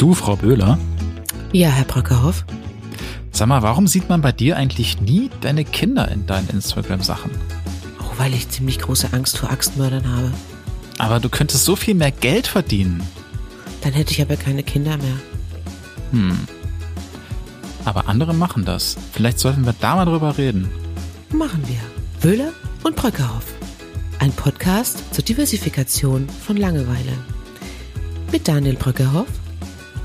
Du, Frau Böhler? Ja, Herr Brockerhoff. Sag mal, warum sieht man bei dir eigentlich nie deine Kinder in deinen Instagram-Sachen? Oh, weil ich ziemlich große Angst vor Axtmördern habe. Aber du könntest so viel mehr Geld verdienen. Dann hätte ich aber keine Kinder mehr. Hm. Aber andere machen das. Vielleicht sollten wir da mal drüber reden. Machen wir. Wöhler und Bröckerhoff. Ein Podcast zur Diversifikation von Langeweile. Mit Daniel Bröckerhoff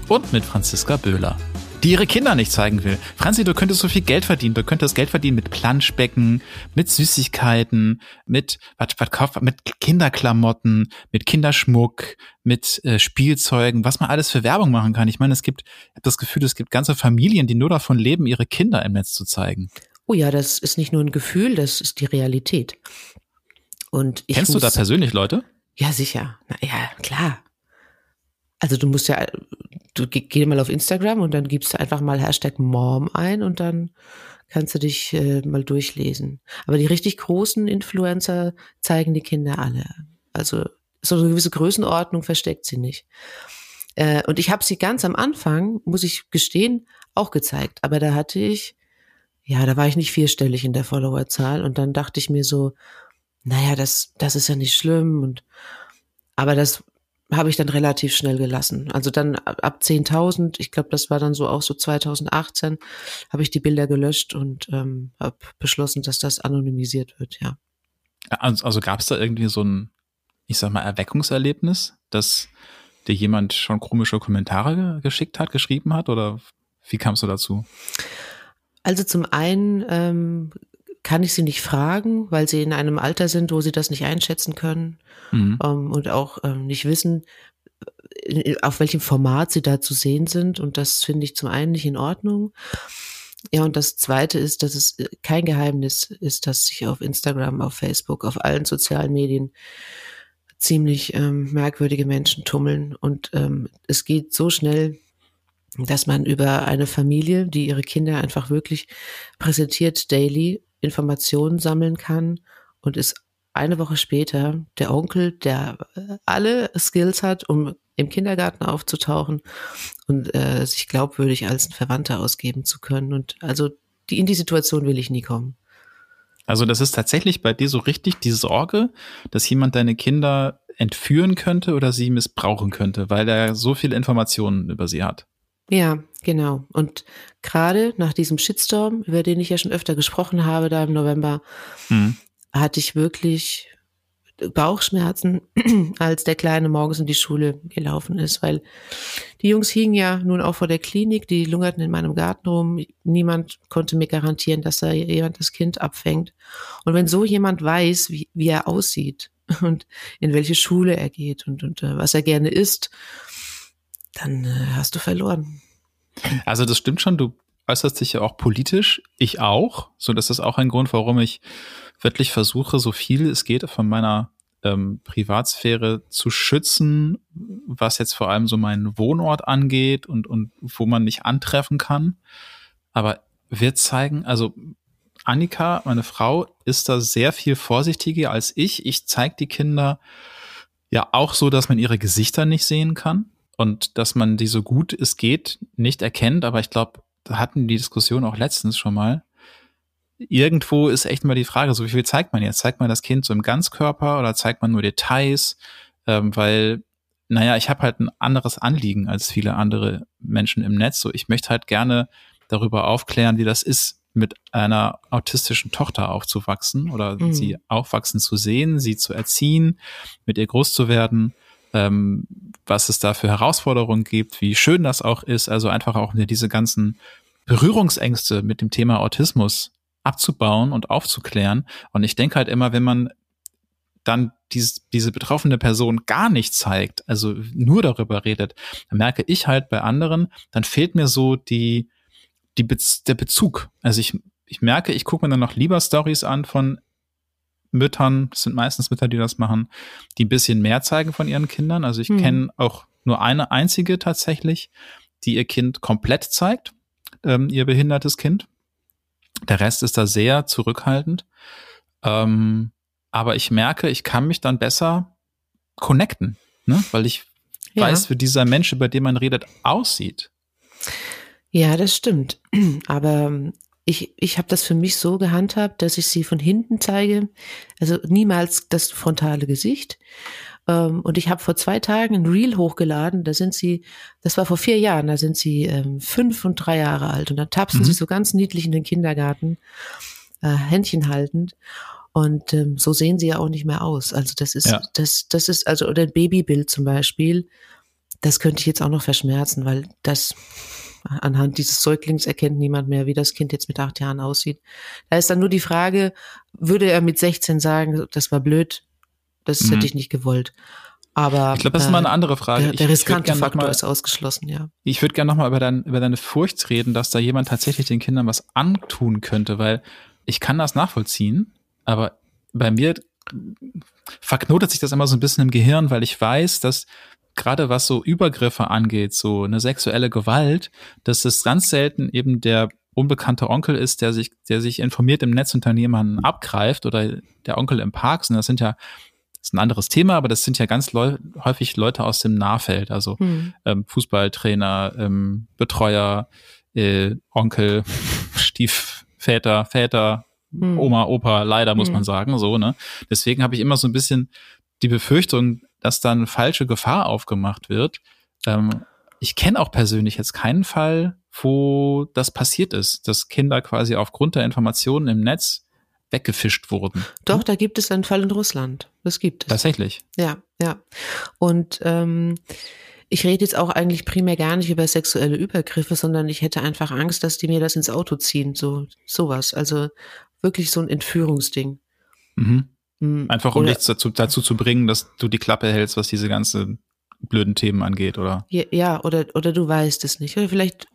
und mit Franziska Böhler, die ihre Kinder nicht zeigen will. Franzi, du könntest so viel Geld verdienen. Du könntest Geld verdienen mit Planschbecken, mit Süßigkeiten, mit was, was kauft, mit Kinderklamotten, mit Kinderschmuck, mit äh, Spielzeugen, was man alles für Werbung machen kann. Ich meine, es gibt, ich habe das Gefühl, es gibt ganze Familien, die nur davon leben, ihre Kinder im Netz zu zeigen. Oh ja, das ist nicht nur ein Gefühl, das ist die Realität. Und ich Kennst muss, du da persönlich Leute? Ja, sicher. Na, ja, klar. Also du musst ja, du geh, mal auf Instagram und dann gibst du einfach mal Hashtag Mom ein und dann kannst du dich äh, mal durchlesen. Aber die richtig großen Influencer zeigen die Kinder alle. Also so eine gewisse Größenordnung versteckt sie nicht. Äh, und ich habe sie ganz am Anfang, muss ich gestehen, auch gezeigt. Aber da hatte ich, ja, da war ich nicht vierstellig in der Followerzahl. Und dann dachte ich mir so, naja, das, das ist ja nicht schlimm. Und aber das habe ich dann relativ schnell gelassen. Also dann ab 10.000, ich glaube, das war dann so auch so 2018, habe ich die Bilder gelöscht und ähm, habe beschlossen, dass das anonymisiert wird, ja. Also, also gab es da irgendwie so ein, ich sag mal, Erweckungserlebnis, dass dir jemand schon komische Kommentare geschickt hat, geschrieben hat oder wie kamst du dazu? Also zum einen ähm, kann ich sie nicht fragen, weil sie in einem Alter sind, wo sie das nicht einschätzen können mhm. ähm, und auch ähm, nicht wissen, äh, auf welchem Format sie da zu sehen sind. Und das finde ich zum einen nicht in Ordnung. Ja, und das Zweite ist, dass es äh, kein Geheimnis ist, dass sich auf Instagram, auf Facebook, auf allen sozialen Medien ziemlich ähm, merkwürdige Menschen tummeln. Und ähm, es geht so schnell, dass man über eine Familie, die ihre Kinder einfach wirklich präsentiert daily, Informationen sammeln kann und ist eine Woche später der Onkel, der äh, alle Skills hat, um im Kindergarten aufzutauchen und äh, sich glaubwürdig als ein Verwandter ausgeben zu können. Und also die, in die Situation will ich nie kommen. Also das ist tatsächlich bei dir so richtig die Sorge, dass jemand deine Kinder entführen könnte oder sie missbrauchen könnte, weil er so viele Informationen über sie hat. Ja, genau. Und gerade nach diesem Shitstorm, über den ich ja schon öfter gesprochen habe, da im November, mhm. hatte ich wirklich Bauchschmerzen, als der Kleine morgens in die Schule gelaufen ist, weil die Jungs hingen ja nun auch vor der Klinik, die lungerten in meinem Garten rum. Niemand konnte mir garantieren, dass da jemand das Kind abfängt. Und wenn so jemand weiß, wie, wie er aussieht und in welche Schule er geht und, und uh, was er gerne isst, dann uh, hast du verloren. Also das stimmt schon, du äußerst dich ja auch politisch, ich auch. So, das ist auch ein Grund, warum ich wirklich versuche, so viel es geht von meiner ähm, Privatsphäre zu schützen, was jetzt vor allem so meinen Wohnort angeht und, und wo man mich antreffen kann. Aber wir zeigen, also Annika, meine Frau, ist da sehr viel vorsichtiger als ich. Ich zeige die Kinder ja auch so, dass man ihre Gesichter nicht sehen kann und dass man die so gut es geht nicht erkennt. Aber ich glaube, da hatten die Diskussion auch letztens schon mal. Irgendwo ist echt mal die Frage, so wie viel zeigt man jetzt? Zeigt man das Kind so im Ganzkörper oder zeigt man nur Details? Ähm, weil, naja, ich habe halt ein anderes Anliegen als viele andere Menschen im Netz. So, ich möchte halt gerne darüber aufklären, wie das ist, mit einer autistischen Tochter aufzuwachsen oder mhm. sie aufwachsen zu sehen, sie zu erziehen, mit ihr groß zu werden ähm, was es da für Herausforderungen gibt, wie schön das auch ist. Also einfach auch diese ganzen Berührungsängste mit dem Thema Autismus abzubauen und aufzuklären. Und ich denke halt immer, wenn man dann diese, diese betroffene Person gar nicht zeigt, also nur darüber redet, dann merke ich halt bei anderen, dann fehlt mir so die, die Be der Bezug. Also ich, ich merke, ich gucke mir dann noch lieber Stories an von Müttern, das sind meistens Mütter, die das machen, die ein bisschen mehr zeigen von ihren Kindern. Also ich mhm. kenne auch nur eine einzige tatsächlich, die ihr Kind komplett zeigt, ähm, ihr behindertes Kind. Der Rest ist da sehr zurückhaltend. Ähm, aber ich merke, ich kann mich dann besser connecten, ne? weil ich ja. weiß, wie dieser Mensch, über den man redet, aussieht. Ja, das stimmt. Aber ähm, ich, ich habe das für mich so gehandhabt, dass ich sie von hinten zeige, also niemals das frontale Gesicht. Ähm, und ich habe vor zwei Tagen ein Reel hochgeladen, da sind sie, das war vor vier Jahren, da sind sie ähm, fünf und drei Jahre alt und da tapsen mhm. sie so ganz niedlich in den Kindergarten, äh, Händchen haltend. Und ähm, so sehen sie ja auch nicht mehr aus. Also das ist, ja. das, das ist, also, oder ein Babybild zum Beispiel, das könnte ich jetzt auch noch verschmerzen, weil das anhand dieses Säuglings erkennt niemand mehr, wie das Kind jetzt mit acht Jahren aussieht. Da ist dann nur die Frage, würde er mit 16 sagen, das war blöd, das mhm. hätte ich nicht gewollt. Aber ich glaube, das ist mal eine andere Frage. Der, der riskante Faktor mal, ist ausgeschlossen, ja. Ich würde gerne nochmal über, dein, über deine Furcht reden, dass da jemand tatsächlich den Kindern was antun könnte, weil ich kann das nachvollziehen, aber bei mir verknotet sich das immer so ein bisschen im Gehirn, weil ich weiß, dass gerade was so Übergriffe angeht, so eine sexuelle Gewalt, dass es ganz selten eben der unbekannte Onkel ist, der sich, der sich informiert im Netz unter jemanden abgreift oder der Onkel im Park, und das sind ja ist ein anderes Thema, aber das sind ja ganz leu häufig Leute aus dem Nahfeld, also hm. ähm, Fußballtrainer, ähm, Betreuer, äh, Onkel, Stiefväter, Väter, hm. Oma, Opa, leider muss hm. man sagen, so, ne? Deswegen habe ich immer so ein bisschen die Befürchtung, dass dann falsche Gefahr aufgemacht wird. Ähm, ich kenne auch persönlich jetzt keinen Fall, wo das passiert ist, dass Kinder quasi aufgrund der Informationen im Netz weggefischt wurden. Doch, da gibt es einen Fall in Russland. Das gibt es. Tatsächlich. Ja, ja. Und ähm, ich rede jetzt auch eigentlich primär gar nicht über sexuelle Übergriffe, sondern ich hätte einfach Angst, dass die mir das ins Auto ziehen, so sowas. Also wirklich so ein Entführungsding. Mhm. Hm. Einfach um oder, dich dazu, dazu zu bringen, dass du die Klappe hältst, was diese ganzen blöden Themen angeht, oder? Ja, oder, oder du weißt es nicht. Oder vielleicht,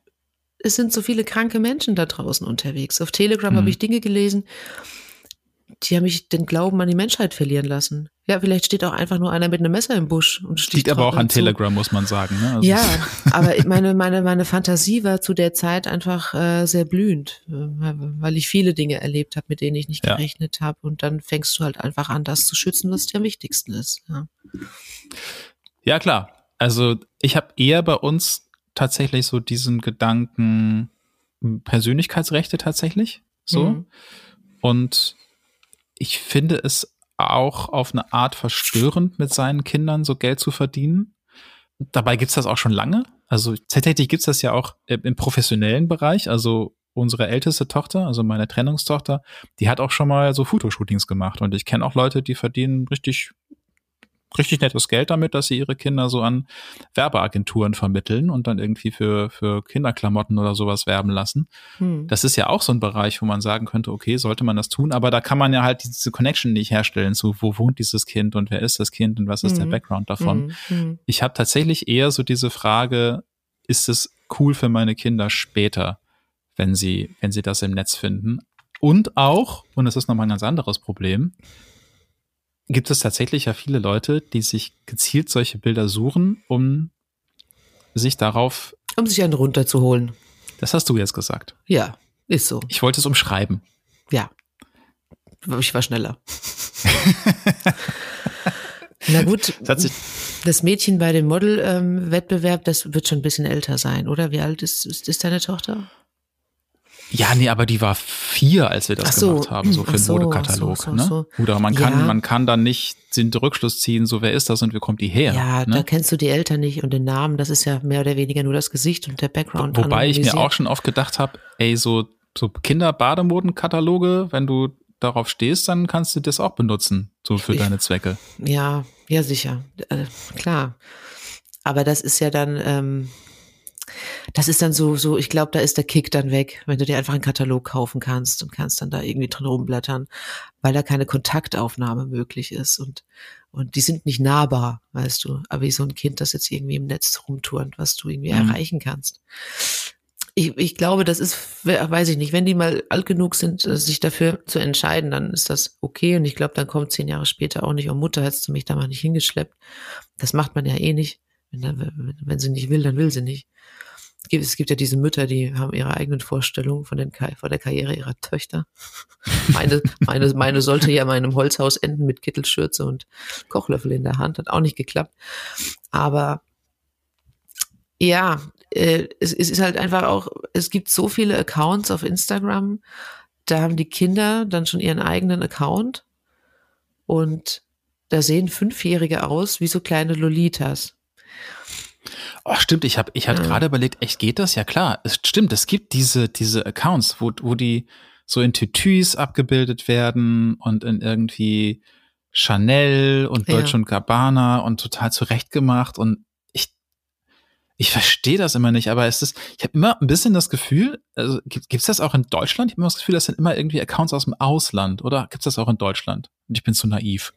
es sind so viele kranke Menschen da draußen unterwegs. Auf Telegram mhm. habe ich Dinge gelesen, die haben mich den Glauben an die Menschheit verlieren lassen. Ja, vielleicht steht auch einfach nur einer mit einem Messer im Busch und steht aber auch an zu. Telegram, muss man sagen. Ne? Also ja, aber meine, meine, meine Fantasie war zu der Zeit einfach äh, sehr blühend, äh, weil ich viele Dinge erlebt habe, mit denen ich nicht ja. gerechnet habe. Und dann fängst du halt einfach an, das zu schützen, was dir am wichtigsten ist. Ja, ja klar. Also ich habe eher bei uns tatsächlich so diesen Gedanken Persönlichkeitsrechte tatsächlich. So. Mhm. Und ich finde es auch auf eine Art verstörend, mit seinen Kindern so Geld zu verdienen. Dabei gibt's das auch schon lange. Also tatsächlich gibt's das ja auch im professionellen Bereich. Also unsere älteste Tochter, also meine Trennungstochter, die hat auch schon mal so Fotoshootings gemacht. Und ich kenne auch Leute, die verdienen richtig richtig nettes Geld damit, dass sie ihre Kinder so an Werbeagenturen vermitteln und dann irgendwie für, für Kinderklamotten oder sowas werben lassen. Hm. Das ist ja auch so ein Bereich, wo man sagen könnte, okay, sollte man das tun, aber da kann man ja halt diese Connection nicht herstellen zu, wo wohnt dieses Kind und wer ist das Kind und was ist hm. der Background davon. Hm. hm. Ich habe tatsächlich eher so diese Frage, ist es cool für meine Kinder später, wenn sie, wenn sie das im Netz finden? Und auch, und das ist nochmal ein ganz anderes Problem, gibt es tatsächlich ja viele Leute, die sich gezielt solche Bilder suchen, um sich darauf. Um sich einen runterzuholen. Das hast du jetzt gesagt. Ja, ist so. Ich wollte es umschreiben. Ja. Ich war schneller. Na gut, das, Mädchen bei dem Model-Wettbewerb, ähm, das wird schon ein bisschen älter sein, oder? Wie alt ist, ist, ist deine Tochter? Ja, nee, aber die war vier, als wir das so, gemacht haben, so für den Modekatalog. So, so, ne? Oder man kann, ja. man kann dann nicht den Rückschluss ziehen, so wer ist das und wie kommt die her? Ja, ne? da kennst du die Eltern nicht und den Namen, das ist ja mehr oder weniger nur das Gesicht und der Background. Wo, wobei ich mir auch schon oft gedacht habe, ey, so, so Kinder-Bademodenkataloge, wenn du darauf stehst, dann kannst du das auch benutzen, so für ich, deine Zwecke. Ja, ja, sicher. Äh, klar. Aber das ist ja dann, ähm, das ist dann so, so, ich glaube, da ist der Kick dann weg, wenn du dir einfach einen Katalog kaufen kannst und kannst dann da irgendwie drin rumblättern, weil da keine Kontaktaufnahme möglich ist und, und die sind nicht nahbar, weißt du, aber wie so ein Kind, das jetzt irgendwie im Netz rumturnt, was du irgendwie mhm. erreichen kannst. Ich, ich glaube, das ist, weiß ich nicht, wenn die mal alt genug sind, äh, sich dafür zu entscheiden, dann ist das okay. Und ich glaube, dann kommt zehn Jahre später auch nicht, oh Mutter, hättest du mich da mal nicht hingeschleppt. Das macht man ja eh nicht. Wenn, wenn sie nicht will, dann will sie nicht es gibt ja diese Mütter, die haben ihre eigenen Vorstellungen von, den, von der Karriere ihrer Töchter. Meine, meine, meine sollte ja in meinem Holzhaus enden mit Kittelschürze und Kochlöffel in der Hand. Hat auch nicht geklappt. Aber Ja, äh, es, es ist halt einfach auch, es gibt so viele Accounts auf Instagram, da haben die Kinder dann schon ihren eigenen Account und da sehen Fünfjährige aus wie so kleine Lolitas. Oh, stimmt, ich habe ich hatte ja. gerade überlegt, echt geht das? Ja klar, es stimmt, es gibt diese diese Accounts, wo wo die so in Tütüs abgebildet werden und in irgendwie Chanel und Deutsche ja. und Gabbana und total zurechtgemacht und ich ich verstehe das immer nicht, aber es ist ich habe immer ein bisschen das Gefühl, also gibt es das auch in Deutschland? Ich habe immer das Gefühl, das sind immer irgendwie Accounts aus dem Ausland oder gibt es das auch in Deutschland? Und ich bin zu naiv.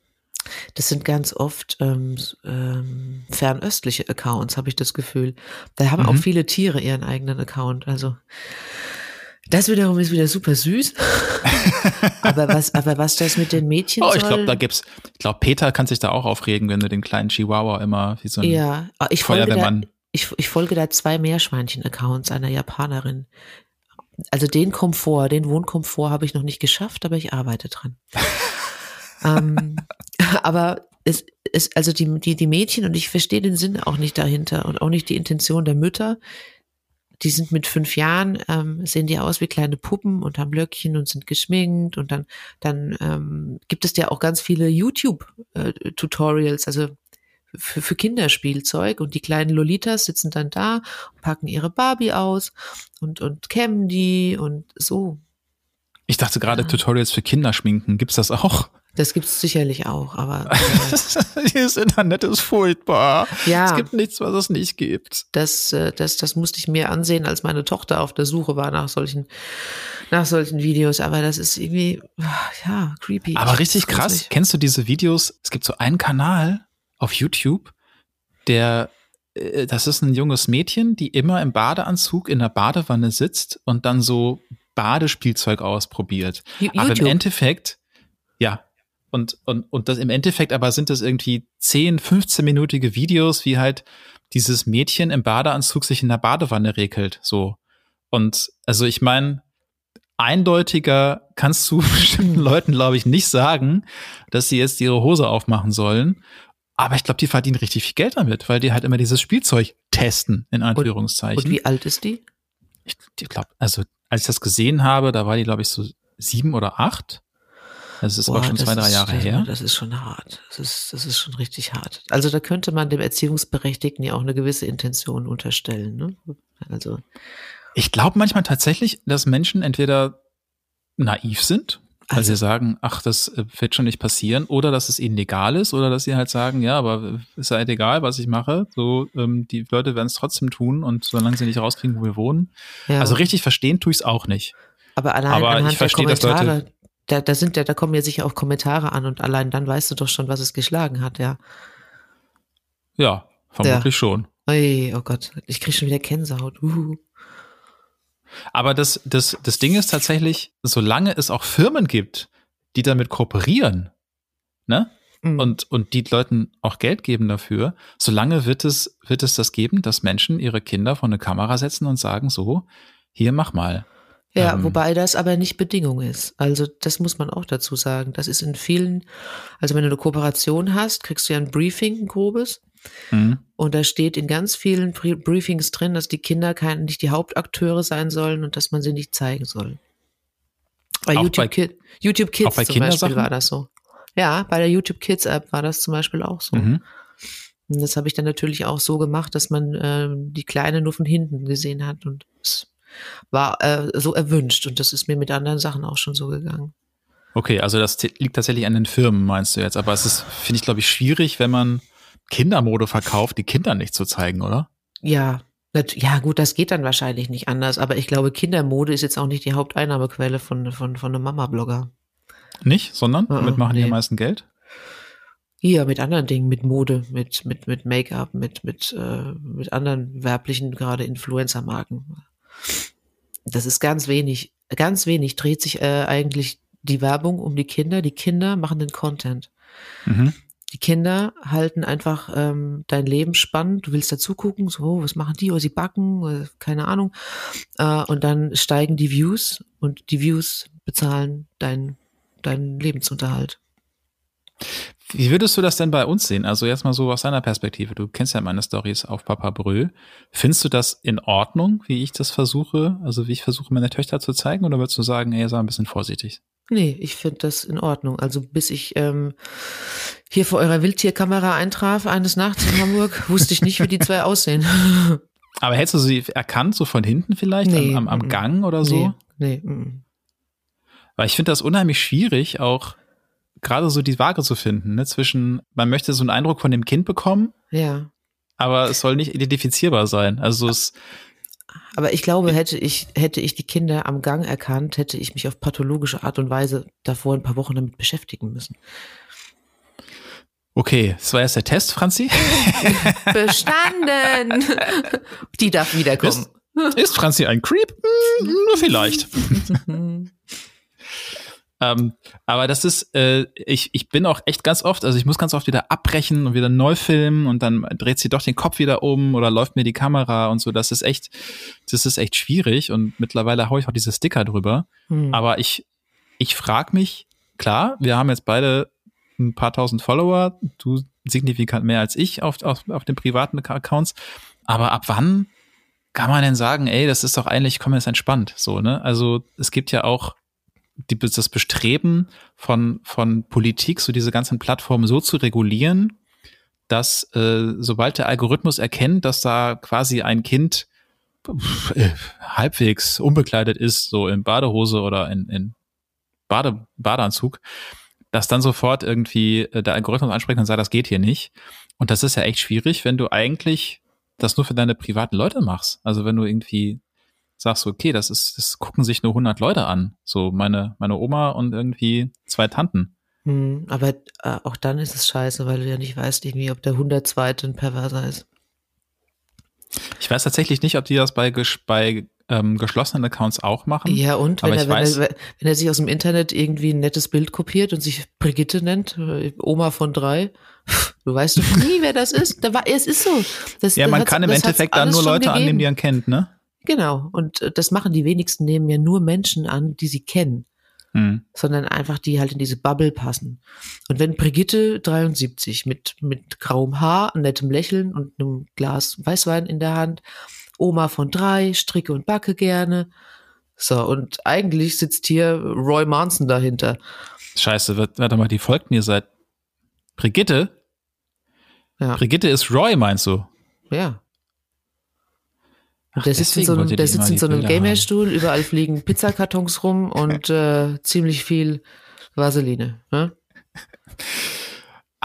Das sind ganz oft ähm, ähm, fernöstliche Accounts, habe ich das Gefühl. Da haben mhm. auch viele Tiere ihren eigenen Account. Also das wiederum ist wieder super süß. aber was, aber was das mit den Mädchen Oh, ich glaube, da gibt's. Ich glaube, Peter kann sich da auch aufregen, wenn du den kleinen Chihuahua immer wie so ein ja, ah, ich Feuerwehrmann. Folge da, ich, ich folge da zwei Meerschweinchen-Accounts einer Japanerin. Also den Komfort, den Wohnkomfort habe ich noch nicht geschafft, aber ich arbeite dran. ähm, aber es ist also die, die, die Mädchen, und ich verstehe den Sinn auch nicht dahinter und auch nicht die Intention der Mütter. Die sind mit fünf Jahren, ähm, sehen die aus wie kleine Puppen und haben Löckchen und sind geschminkt und dann, dann ähm, gibt es ja auch ganz viele YouTube-Tutorials, äh, also für, für Kinderspielzeug und die kleinen Lolitas sitzen dann da, packen ihre Barbie aus und, und kämmen die und so. Ich dachte gerade ja. Tutorials für Kinderschminken, gibt's das auch? Das gibt es sicherlich auch, aber. Äh, das Internet ist furchtbar. Ja. Es gibt nichts, was es nicht gibt. Das, äh, das, das musste ich mir ansehen, als meine Tochter auf der Suche war nach solchen, nach solchen Videos. Aber das ist irgendwie, ja, creepy. Aber richtig krass. Kennst du diese Videos? Es gibt so einen Kanal auf YouTube, der, äh, das ist ein junges Mädchen, die immer im Badeanzug in der Badewanne sitzt und dann so Badespielzeug ausprobiert. YouTube. Aber im Endeffekt, ja, und, und, und das im Endeffekt aber sind das irgendwie 10, 15-minütige Videos, wie halt dieses Mädchen im Badeanzug sich in der Badewanne regelt, so. Und also ich meine, eindeutiger kannst du bestimmten Leuten, glaube ich, nicht sagen, dass sie jetzt ihre Hose aufmachen sollen. Aber ich glaube, die verdienen richtig viel Geld damit, weil die halt immer dieses Spielzeug testen, in Anführungszeichen. Und, und wie alt ist die? Ich, ich glaube, also als ich das gesehen habe, da war die, glaube ich, so sieben oder acht. Das ist Boah, auch schon zwei, drei Jahre ist, her. Das ist schon hart. Das ist, das ist schon richtig hart. Also da könnte man dem Erziehungsberechtigten ja auch eine gewisse Intention unterstellen. Ne? Also ich glaube manchmal tatsächlich, dass Menschen entweder naiv sind, weil also, sie sagen, ach, das äh, wird schon nicht passieren, oder dass es ihnen egal ist, oder dass sie halt sagen, ja, aber ist halt egal, was ich mache. So, ähm, die Leute werden es trotzdem tun und solange sie nicht rauskriegen, wo wir wohnen. Ja. Also richtig verstehen tue ich es auch nicht. Aber allein aber anhand ich verstehe, der Kommentare, dass Leute da, da sind ja, da kommen ja sicher auch Kommentare an und allein dann weißt du doch schon, was es geschlagen hat, ja. Ja, vermutlich ja. schon. Oi, oh Gott, ich kriege schon wieder Känsehaut. Uh. Aber das, das, das Ding ist tatsächlich, solange es auch Firmen gibt, die damit kooperieren, ne? Mhm. Und, und die Leuten auch Geld geben dafür, solange wird es, wird es das geben, dass Menschen ihre Kinder vor eine Kamera setzen und sagen so, hier mach mal. Ja, ähm, wobei das aber nicht Bedingung ist. Also das muss man auch dazu sagen. Das ist in vielen, also wenn du eine Kooperation hast, kriegst du ja ein Briefing, ein grobes. Mhm. Und da steht in ganz vielen Briefings drin, dass die Kinder kein, nicht die Hauptakteure sein sollen und dass man sie nicht zeigen soll. Bei auch YouTube, bei, Kid, YouTube Kids zum Beispiel war das so. Ja, bei der YouTube Kids App war das zum Beispiel auch so. Mhm. Und das habe ich dann natürlich auch so gemacht, dass man äh, die Kleine nur von hinten gesehen hat und es war äh, so erwünscht und das ist mir mit anderen Sachen auch schon so gegangen. Okay, also das liegt tatsächlich an den Firmen, meinst du jetzt? Aber es ist, finde ich, glaube ich, schwierig, wenn man Kindermode verkauft, die Kinder nicht zu zeigen, oder? Ja, ja, gut, das geht dann wahrscheinlich nicht anders, aber ich glaube, Kindermode ist jetzt auch nicht die Haupteinnahmequelle von, von, von einem Mama-Blogger. Nicht, sondern uh damit machen nee. die am meisten Geld? Ja, mit anderen Dingen, mit Mode, mit, mit, mit Make-up, mit, mit, äh, mit anderen werblichen, gerade Influencer-Marken. Das ist ganz wenig, ganz wenig dreht sich äh, eigentlich die Werbung um die Kinder. Die Kinder machen den Content. Mhm. Die Kinder halten einfach ähm, dein Leben spannend. Du willst dazu gucken, so, was machen die? Oder sie backen, oder, keine Ahnung. Äh, und dann steigen die Views und die Views bezahlen deinen dein Lebensunterhalt. Wie würdest du das denn bei uns sehen? Also jetzt mal so aus deiner Perspektive. Du kennst ja meine Stories auf Papa Brüll. Findest du das in Ordnung, wie ich das versuche? Also wie ich versuche, meine Töchter zu zeigen? Oder würdest du sagen, ey, sei ein bisschen vorsichtig? Nee, ich finde das in Ordnung. Also bis ich ähm, hier vor eurer Wildtierkamera eintraf eines Nachts in Hamburg, wusste ich nicht, wie die zwei aussehen. Aber hättest du sie erkannt, so von hinten vielleicht, nee, am, am, am Gang oder so? Nee, nee. Weil ich finde das unheimlich schwierig, auch gerade so die Waage zu finden, ne? zwischen, man möchte so einen Eindruck von dem Kind bekommen, ja. aber es soll nicht identifizierbar sein. Also es aber ich glaube, hätte ich, hätte ich die Kinder am Gang erkannt, hätte ich mich auf pathologische Art und Weise davor ein paar Wochen damit beschäftigen müssen. Okay, das war erst der Test, Franzi. Bestanden. Die darf wiederkommen. Ist, ist Franzi ein Creep? Hm, nur vielleicht. Ähm, aber das ist, äh, ich, ich bin auch echt ganz oft, also ich muss ganz oft wieder abbrechen und wieder neu filmen und dann dreht sie doch den Kopf wieder um oder läuft mir die Kamera und so. Das ist echt, das ist echt schwierig und mittlerweile haue ich auch diese Sticker drüber. Hm. Aber ich, ich frage mich, klar, wir haben jetzt beide ein paar tausend Follower, du signifikant mehr als ich auf, auf, auf den privaten Accounts. Aber ab wann kann man denn sagen, ey, das ist doch eigentlich, komm jetzt entspannt, so, ne? Also es gibt ja auch die, das Bestreben von, von Politik, so diese ganzen Plattformen so zu regulieren, dass äh, sobald der Algorithmus erkennt, dass da quasi ein Kind äh, halbwegs unbekleidet ist, so in Badehose oder in, in Bade, Badeanzug, dass dann sofort irgendwie äh, der Algorithmus anspricht und sagt, das geht hier nicht. Und das ist ja echt schwierig, wenn du eigentlich das nur für deine privaten Leute machst. Also wenn du irgendwie sagst du, okay, das ist, das gucken sich nur 100 Leute an. So meine, meine Oma und irgendwie zwei Tanten. Hm, aber äh, auch dann ist es scheiße, weil du ja nicht weißt, irgendwie, ob der 102. ein Perverser ist. Ich weiß tatsächlich nicht, ob die das bei, bei ähm, geschlossenen Accounts auch machen. Ja, und wenn er, wenn, er, wenn er sich aus dem Internet irgendwie ein nettes Bild kopiert und sich Brigitte nennt, äh, Oma von drei, du weißt doch nie, wer das ist. Da war, es ist so. Das, ja, man kann im Endeffekt dann nur Leute annehmen, die man kennt, ne? Genau. Und äh, das machen die wenigsten nehmen ja nur Menschen an, die sie kennen. Mhm. Sondern einfach, die halt in diese Bubble passen. Und wenn Brigitte 73 mit, mit grauem Haar, nettem Lächeln und einem Glas Weißwein in der Hand, Oma von drei, stricke und backe gerne. So, und eigentlich sitzt hier Roy Manson dahinter. Scheiße, warte mal, die folgt mir seit Brigitte? Ja. Brigitte ist Roy, meinst du? Ja. Ach, der sitzt in so einem, der sitzt in so einem Gamerstuhl, überall fliegen Pizzakartons rum und äh, ziemlich viel Vaseline. Ne?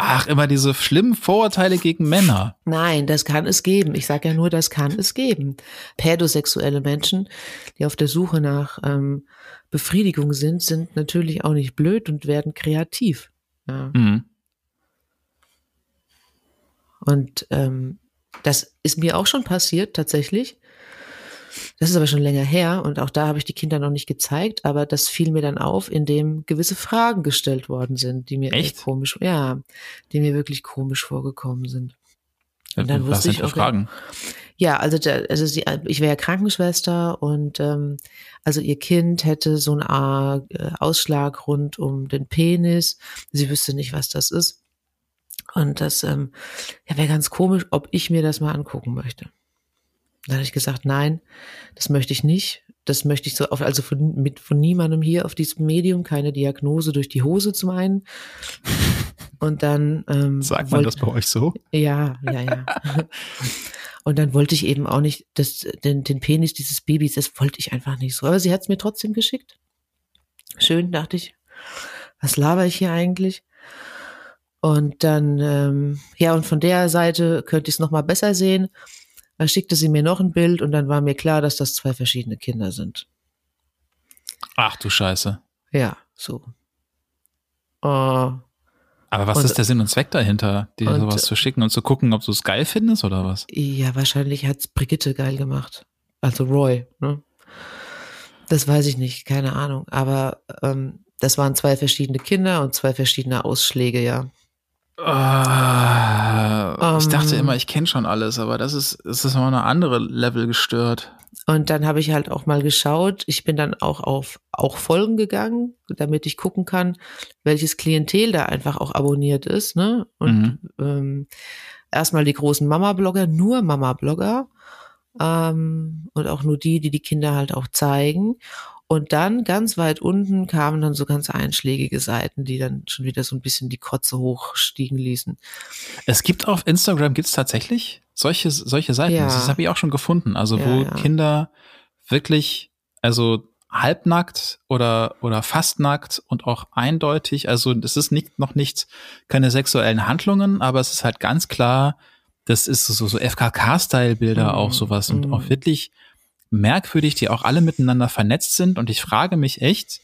Ach, immer diese schlimmen Vorurteile gegen Männer. Nein, das kann es geben. Ich sage ja nur, das kann es geben. Pädosexuelle Menschen, die auf der Suche nach ähm, Befriedigung sind, sind natürlich auch nicht blöd und werden kreativ. Ja. Mhm. Und ähm, das ist mir auch schon passiert, tatsächlich. Das ist aber schon länger her und auch da habe ich die Kinder noch nicht gezeigt, aber das fiel mir dann auf, indem gewisse Fragen gestellt worden sind, die mir echt, komisch, ja, die mir wirklich komisch vorgekommen sind. Und dann Was wusste ich auch, Fragen? Ja, also, der, also sie, ich wäre ja Krankenschwester und ähm, also ihr Kind hätte so einen äh, Ausschlag rund um den Penis. Sie wüsste nicht, was das ist. Und das ähm, ja, wäre ganz komisch, ob ich mir das mal angucken möchte. Da habe ich gesagt, nein, das möchte ich nicht. Das möchte ich so, auf, also von, mit, von niemandem hier auf diesem Medium, keine Diagnose durch die Hose zum einen. Und dann. Ähm, Sagt man wollt, das bei euch so? Ja, ja, ja. Und dann wollte ich eben auch nicht das, den, den Penis dieses Babys, das wollte ich einfach nicht so. Aber sie hat es mir trotzdem geschickt. Schön, dachte ich. Was laber ich hier eigentlich? Und dann, ähm, ja, und von der Seite könnte ich es nochmal besser sehen. Da schickte sie mir noch ein Bild und dann war mir klar, dass das zwei verschiedene Kinder sind. Ach du Scheiße. Ja, so. Uh, aber was und, ist der Sinn und Zweck dahinter, dir und, sowas zu schicken und zu gucken, ob du es geil findest oder was? Ja, wahrscheinlich hat es Brigitte geil gemacht. Also Roy, ne? Das weiß ich nicht, keine Ahnung. Aber ähm, das waren zwei verschiedene Kinder und zwei verschiedene Ausschläge, ja. Uh, ich dachte ähm. immer, ich kenne schon alles, aber das ist, das ist noch eine andere Level gestört. Und dann habe ich halt auch mal geschaut. Ich bin dann auch auf auch Folgen gegangen, damit ich gucken kann, welches Klientel da einfach auch abonniert ist. Ne? Und mhm. ähm, erstmal die großen Mama-Blogger, nur Mama-Blogger ähm, und auch nur die, die die Kinder halt auch zeigen. Und dann ganz weit unten kamen dann so ganz einschlägige Seiten, die dann schon wieder so ein bisschen die Kotze hochstiegen ließen. Es gibt auf Instagram, gibt es tatsächlich solche, solche Seiten. Ja. Das habe ich auch schon gefunden. Also ja, wo ja. Kinder wirklich, also halbnackt oder, oder fast nackt und auch eindeutig, also es ist nicht, noch nicht keine sexuellen Handlungen, aber es ist halt ganz klar, das ist so, so FKK-Style-Bilder mm, auch sowas und mm. auch wirklich merkwürdig, die auch alle miteinander vernetzt sind. Und ich frage mich echt,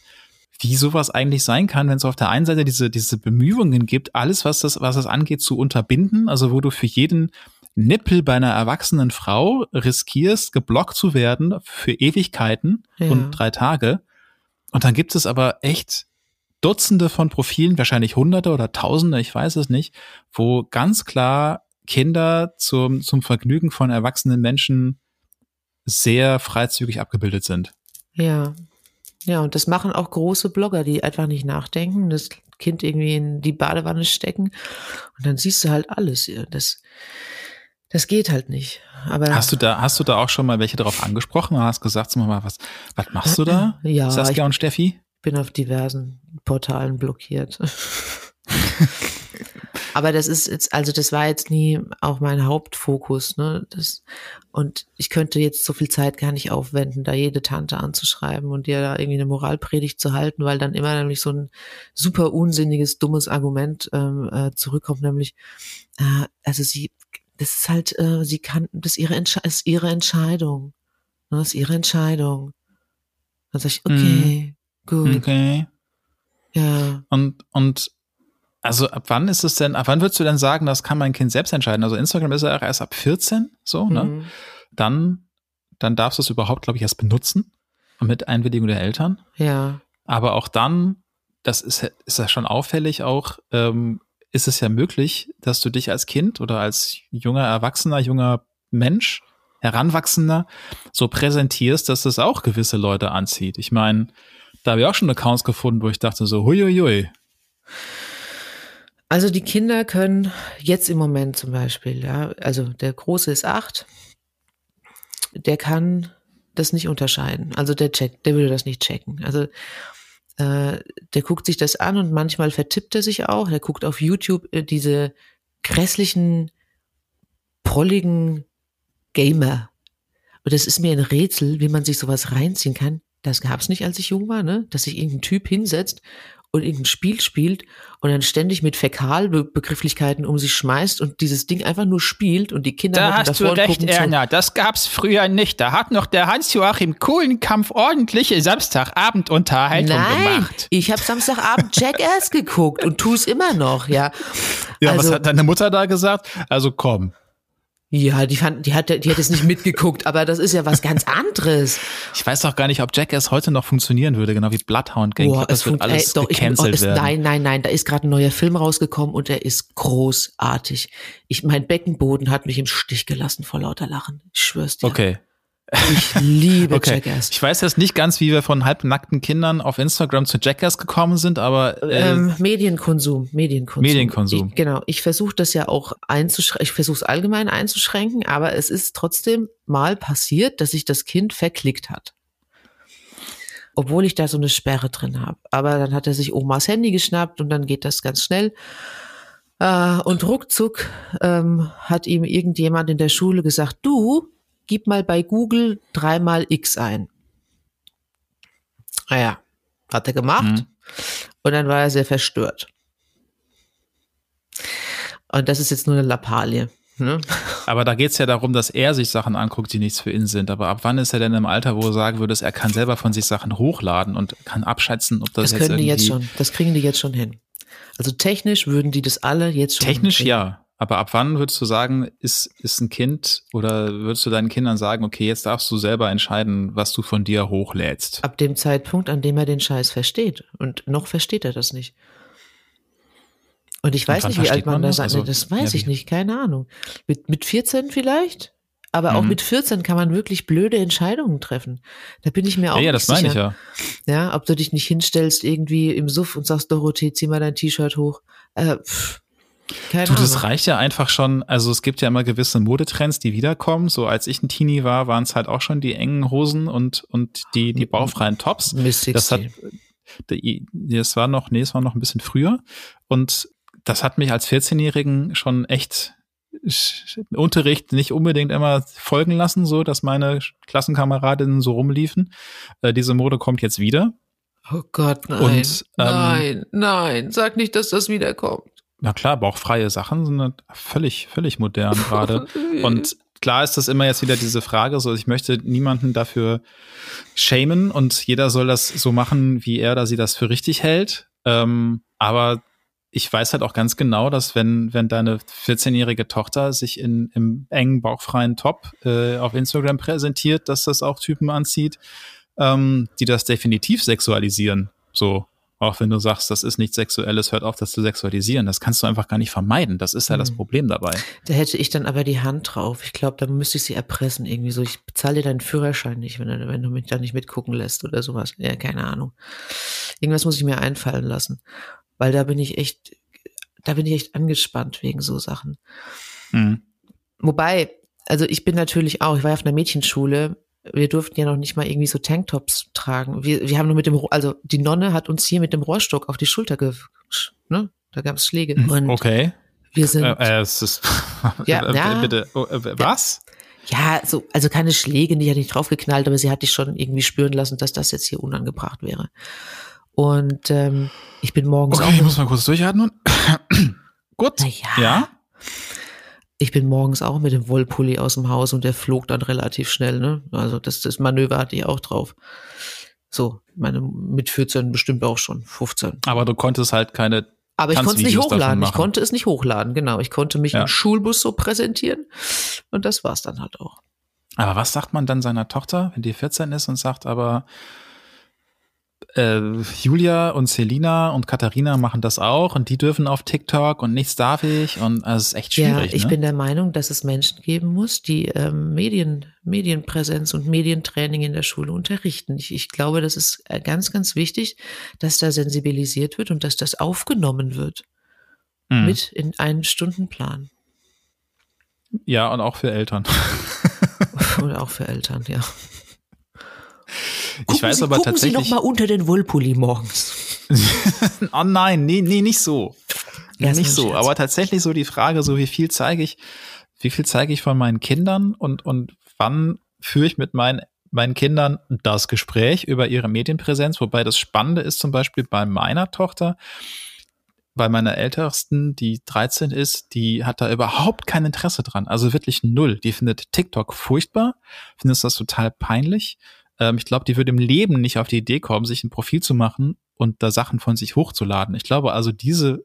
wie sowas eigentlich sein kann, wenn es auf der einen Seite diese, diese Bemühungen gibt, alles, was das, was das angeht, zu unterbinden, also wo du für jeden Nippel bei einer erwachsenen Frau riskierst, geblockt zu werden für Ewigkeiten ja. und drei Tage. Und dann gibt es aber echt Dutzende von Profilen, wahrscheinlich Hunderte oder Tausende, ich weiß es nicht, wo ganz klar Kinder zum, zum Vergnügen von erwachsenen Menschen sehr freizügig abgebildet sind. Ja. Ja, und das machen auch große Blogger, die einfach nicht nachdenken, das Kind irgendwie in die Badewanne stecken und dann siehst du halt alles. Das, das geht halt nicht. Aber hast du da, hast du da auch schon mal welche darauf angesprochen oder hast gesagt, sag mal, was, was machst du da? Ja. Saskia und Steffi? Bin auf diversen Portalen blockiert. Aber das ist jetzt, also das war jetzt nie auch mein Hauptfokus, ne? Das, und ich könnte jetzt so viel Zeit gar nicht aufwenden, da jede Tante anzuschreiben und dir da irgendwie eine Moralpredigt zu halten, weil dann immer nämlich so ein super unsinniges, dummes Argument ähm, äh, zurückkommt, nämlich, äh, also sie, das ist halt, äh, sie kann, das ist ihre, Entsche ist ihre Entscheidung. Ne? Das ist ihre Entscheidung. Dann sag ich, okay, mm. gut. Okay. Ja. Und, und also ab wann ist es denn, ab wann würdest du denn sagen, das kann mein Kind selbst entscheiden? Also Instagram ist ja erst ab 14, so, ne? Mhm. Dann, dann darfst du es überhaupt, glaube ich, erst benutzen. Mit Einwilligung der Eltern. Ja. Aber auch dann, das ist, ist ja schon auffällig auch, ähm, ist es ja möglich, dass du dich als Kind oder als junger Erwachsener, junger Mensch, Heranwachsender so präsentierst, dass es auch gewisse Leute anzieht. Ich meine, da habe ich auch schon Accounts gefunden, wo ich dachte so, huiuiui. Also die Kinder können jetzt im Moment zum Beispiel, ja, also der Große ist acht, der kann das nicht unterscheiden. Also der checkt, der würde das nicht checken. Also äh, der guckt sich das an und manchmal vertippt er sich auch. Der guckt auf YouTube äh, diese grässlichen, prolligen Gamer. Und das ist mir ein Rätsel, wie man sich sowas reinziehen kann. Das gab es nicht, als ich jung war, ne? Dass sich irgendein Typ hinsetzt und irgendein Spiel spielt und dann ständig mit Fäkalbegrifflichkeiten um sich schmeißt und dieses Ding einfach nur spielt und die Kinder Da hast du recht, Erna, das gab's früher nicht. Da hat noch der Hans-Joachim Kohlenkampf ordentliche Samstagabendunterhaltung Nein, gemacht. ich habe Samstagabend Jackass geguckt und tu es immer noch, ja. Ja, also, was hat deine Mutter da gesagt? Also komm. Ja, die fand, die hat, die hat es nicht mitgeguckt, aber das ist ja was ganz anderes. Ich weiß doch gar nicht, ob Jackass heute noch funktionieren würde, genau wie Bloodhound Gang. Boah, glaub, das wird alles ey, doch, gecancelt ich, oh, es, Nein, nein, nein, da ist gerade ein neuer Film rausgekommen und der ist großartig. Ich, mein Beckenboden hat mich im Stich gelassen vor lauter Lachen. Ich schwör's dir. Okay. Ich liebe okay. Jackass. Ich weiß jetzt nicht ganz, wie wir von halbnackten Kindern auf Instagram zu Jackass gekommen sind, aber äh, ähm, Medienkonsum, Medienkonsum. Medienkonsum. Ich, genau. Ich versuche das ja auch einzuschränken. Ich versuche es allgemein einzuschränken, aber es ist trotzdem mal passiert, dass sich das Kind verklickt hat. Obwohl ich da so eine Sperre drin habe. Aber dann hat er sich Omas Handy geschnappt und dann geht das ganz schnell. Äh, und ruckzuck ähm, hat ihm irgendjemand in der Schule gesagt, du, gib mal bei Google dreimal X ein. Naja, ah hat er gemacht. Mhm. Und dann war er sehr verstört. Und das ist jetzt nur eine Lappalie. Ne? Aber da geht es ja darum, dass er sich Sachen anguckt, die nichts für ihn sind. Aber ab wann ist er denn im Alter, wo er sagen würde, er kann selber von sich Sachen hochladen und kann abschätzen, ob das, das jetzt können die jetzt schon. Das kriegen die jetzt schon hin. Also technisch würden die das alle jetzt schon. Technisch ja. Aber ab wann würdest du sagen, ist, ist ein Kind oder würdest du deinen Kindern sagen, okay, jetzt darfst du selber entscheiden, was du von dir hochlädst? Ab dem Zeitpunkt, an dem er den Scheiß versteht. Und noch versteht er das nicht. Und ich weiß Und nicht, wie alt man, man das, also, das weiß ja, ich nicht, keine Ahnung. Mit, mit 14 vielleicht? aber auch mhm. mit 14 kann man wirklich blöde Entscheidungen treffen. Da bin ich mir auch ja, ja, das meine ich ja. Ja, ob du dich nicht hinstellst irgendwie im Suff und sagst, Dorothee, zieh mal dein T-Shirt hoch. Äh, pff, keine du, das reicht ja einfach schon. Also es gibt ja immer gewisse Modetrends, die wiederkommen. So als ich ein Teenie war, waren es halt auch schon die engen Hosen und und die die baufreien Tops. Miss das hat das war noch nee, es war noch ein bisschen früher und das hat mich als 14-Jährigen schon echt Unterricht nicht unbedingt immer folgen lassen, so dass meine Klassenkameradinnen so rumliefen. Äh, diese Mode kommt jetzt wieder. Oh Gott, nein. Und, ähm, nein, nein, sag nicht, dass das wiederkommt. Na klar, bauchfreie Sachen sind völlig, völlig modern gerade. und klar ist das immer jetzt wieder diese Frage, so ich möchte niemanden dafür shamen und jeder soll das so machen, wie er oder sie das für richtig hält. Ähm, aber ich weiß halt auch ganz genau, dass wenn, wenn deine 14-jährige Tochter sich in, im engen, bauchfreien Top äh, auf Instagram präsentiert, dass das auch Typen anzieht, ähm, die das definitiv sexualisieren. So. Auch wenn du sagst, das ist nichts Sexuelles, hört auf, das zu sexualisieren. Das kannst du einfach gar nicht vermeiden. Das ist ja das hm. Problem dabei. Da hätte ich dann aber die Hand drauf. Ich glaube, da müsste ich sie erpressen. Irgendwie so, ich bezahle dir deinen Führerschein nicht, wenn du, wenn du mich da nicht mitgucken lässt oder sowas. Ja, keine Ahnung. Irgendwas muss ich mir einfallen lassen. Weil da bin ich echt, da bin ich echt angespannt wegen so Sachen. Mhm. Wobei, also ich bin natürlich auch, ich war ja auf einer Mädchenschule, wir durften ja noch nicht mal irgendwie so Tanktops tragen. Wir, wir haben nur mit dem, also die Nonne hat uns hier mit dem Rohrstock auf die Schulter ge, ne? Da gab es Schläge. Mhm. Und okay. Wir sind. Äh, äh, es ist, ja, ja, bitte, oh, äh, was? Ja, so, also keine Schläge, die hat nicht draufgeknallt, aber sie hat dich schon irgendwie spüren lassen, dass das jetzt hier unangebracht wäre. Und ähm, ich bin morgens okay, auch. Ich muss mal kurz durchatmen. Gut. Ja. ja. Ich bin morgens auch mit dem Wollpulli aus dem Haus und der flog dann relativ schnell, ne? Also das, das Manöver hatte ich auch drauf. So, meine mit 14 bestimmt auch schon, 15. Aber du konntest halt keine aber ich konnte es nicht hochladen. Ich konnte es nicht hochladen, genau. Ich konnte mich ja. im Schulbus so präsentieren und das war's dann halt auch. Aber was sagt man dann seiner Tochter, wenn die 14 ist und sagt, aber äh, Julia und Selina und Katharina machen das auch und die dürfen auf TikTok und nichts darf ich und also, es ist echt schwierig. Ja, ich ne? bin der Meinung, dass es Menschen geben muss, die ähm, Medien, Medienpräsenz und Medientraining in der Schule unterrichten. Ich, ich glaube, das ist äh, ganz, ganz wichtig, dass da sensibilisiert wird und dass das aufgenommen wird mhm. mit in einen Stundenplan. Ja, und auch für Eltern. und auch für Eltern, ja. Gucken ich weiß Sie, aber gucken tatsächlich. Sie noch mal unter den Wollpulli morgens. oh nein, nee, nee, nicht so. Ja, nicht so. Scherz. Aber tatsächlich so die Frage, so wie viel zeige ich, wie viel zeige ich von meinen Kindern und, und wann führe ich mit meinen meinen Kindern das Gespräch über ihre Medienpräsenz, wobei das Spannende ist zum Beispiel bei meiner Tochter, bei meiner Ältesten, die 13 ist, die hat da überhaupt kein Interesse dran. Also wirklich null. Die findet TikTok furchtbar, findet das total peinlich ähm, ich glaube, die würde im Leben nicht auf die Idee kommen, sich ein Profil zu machen und da Sachen von sich hochzuladen. Ich glaube also, diese,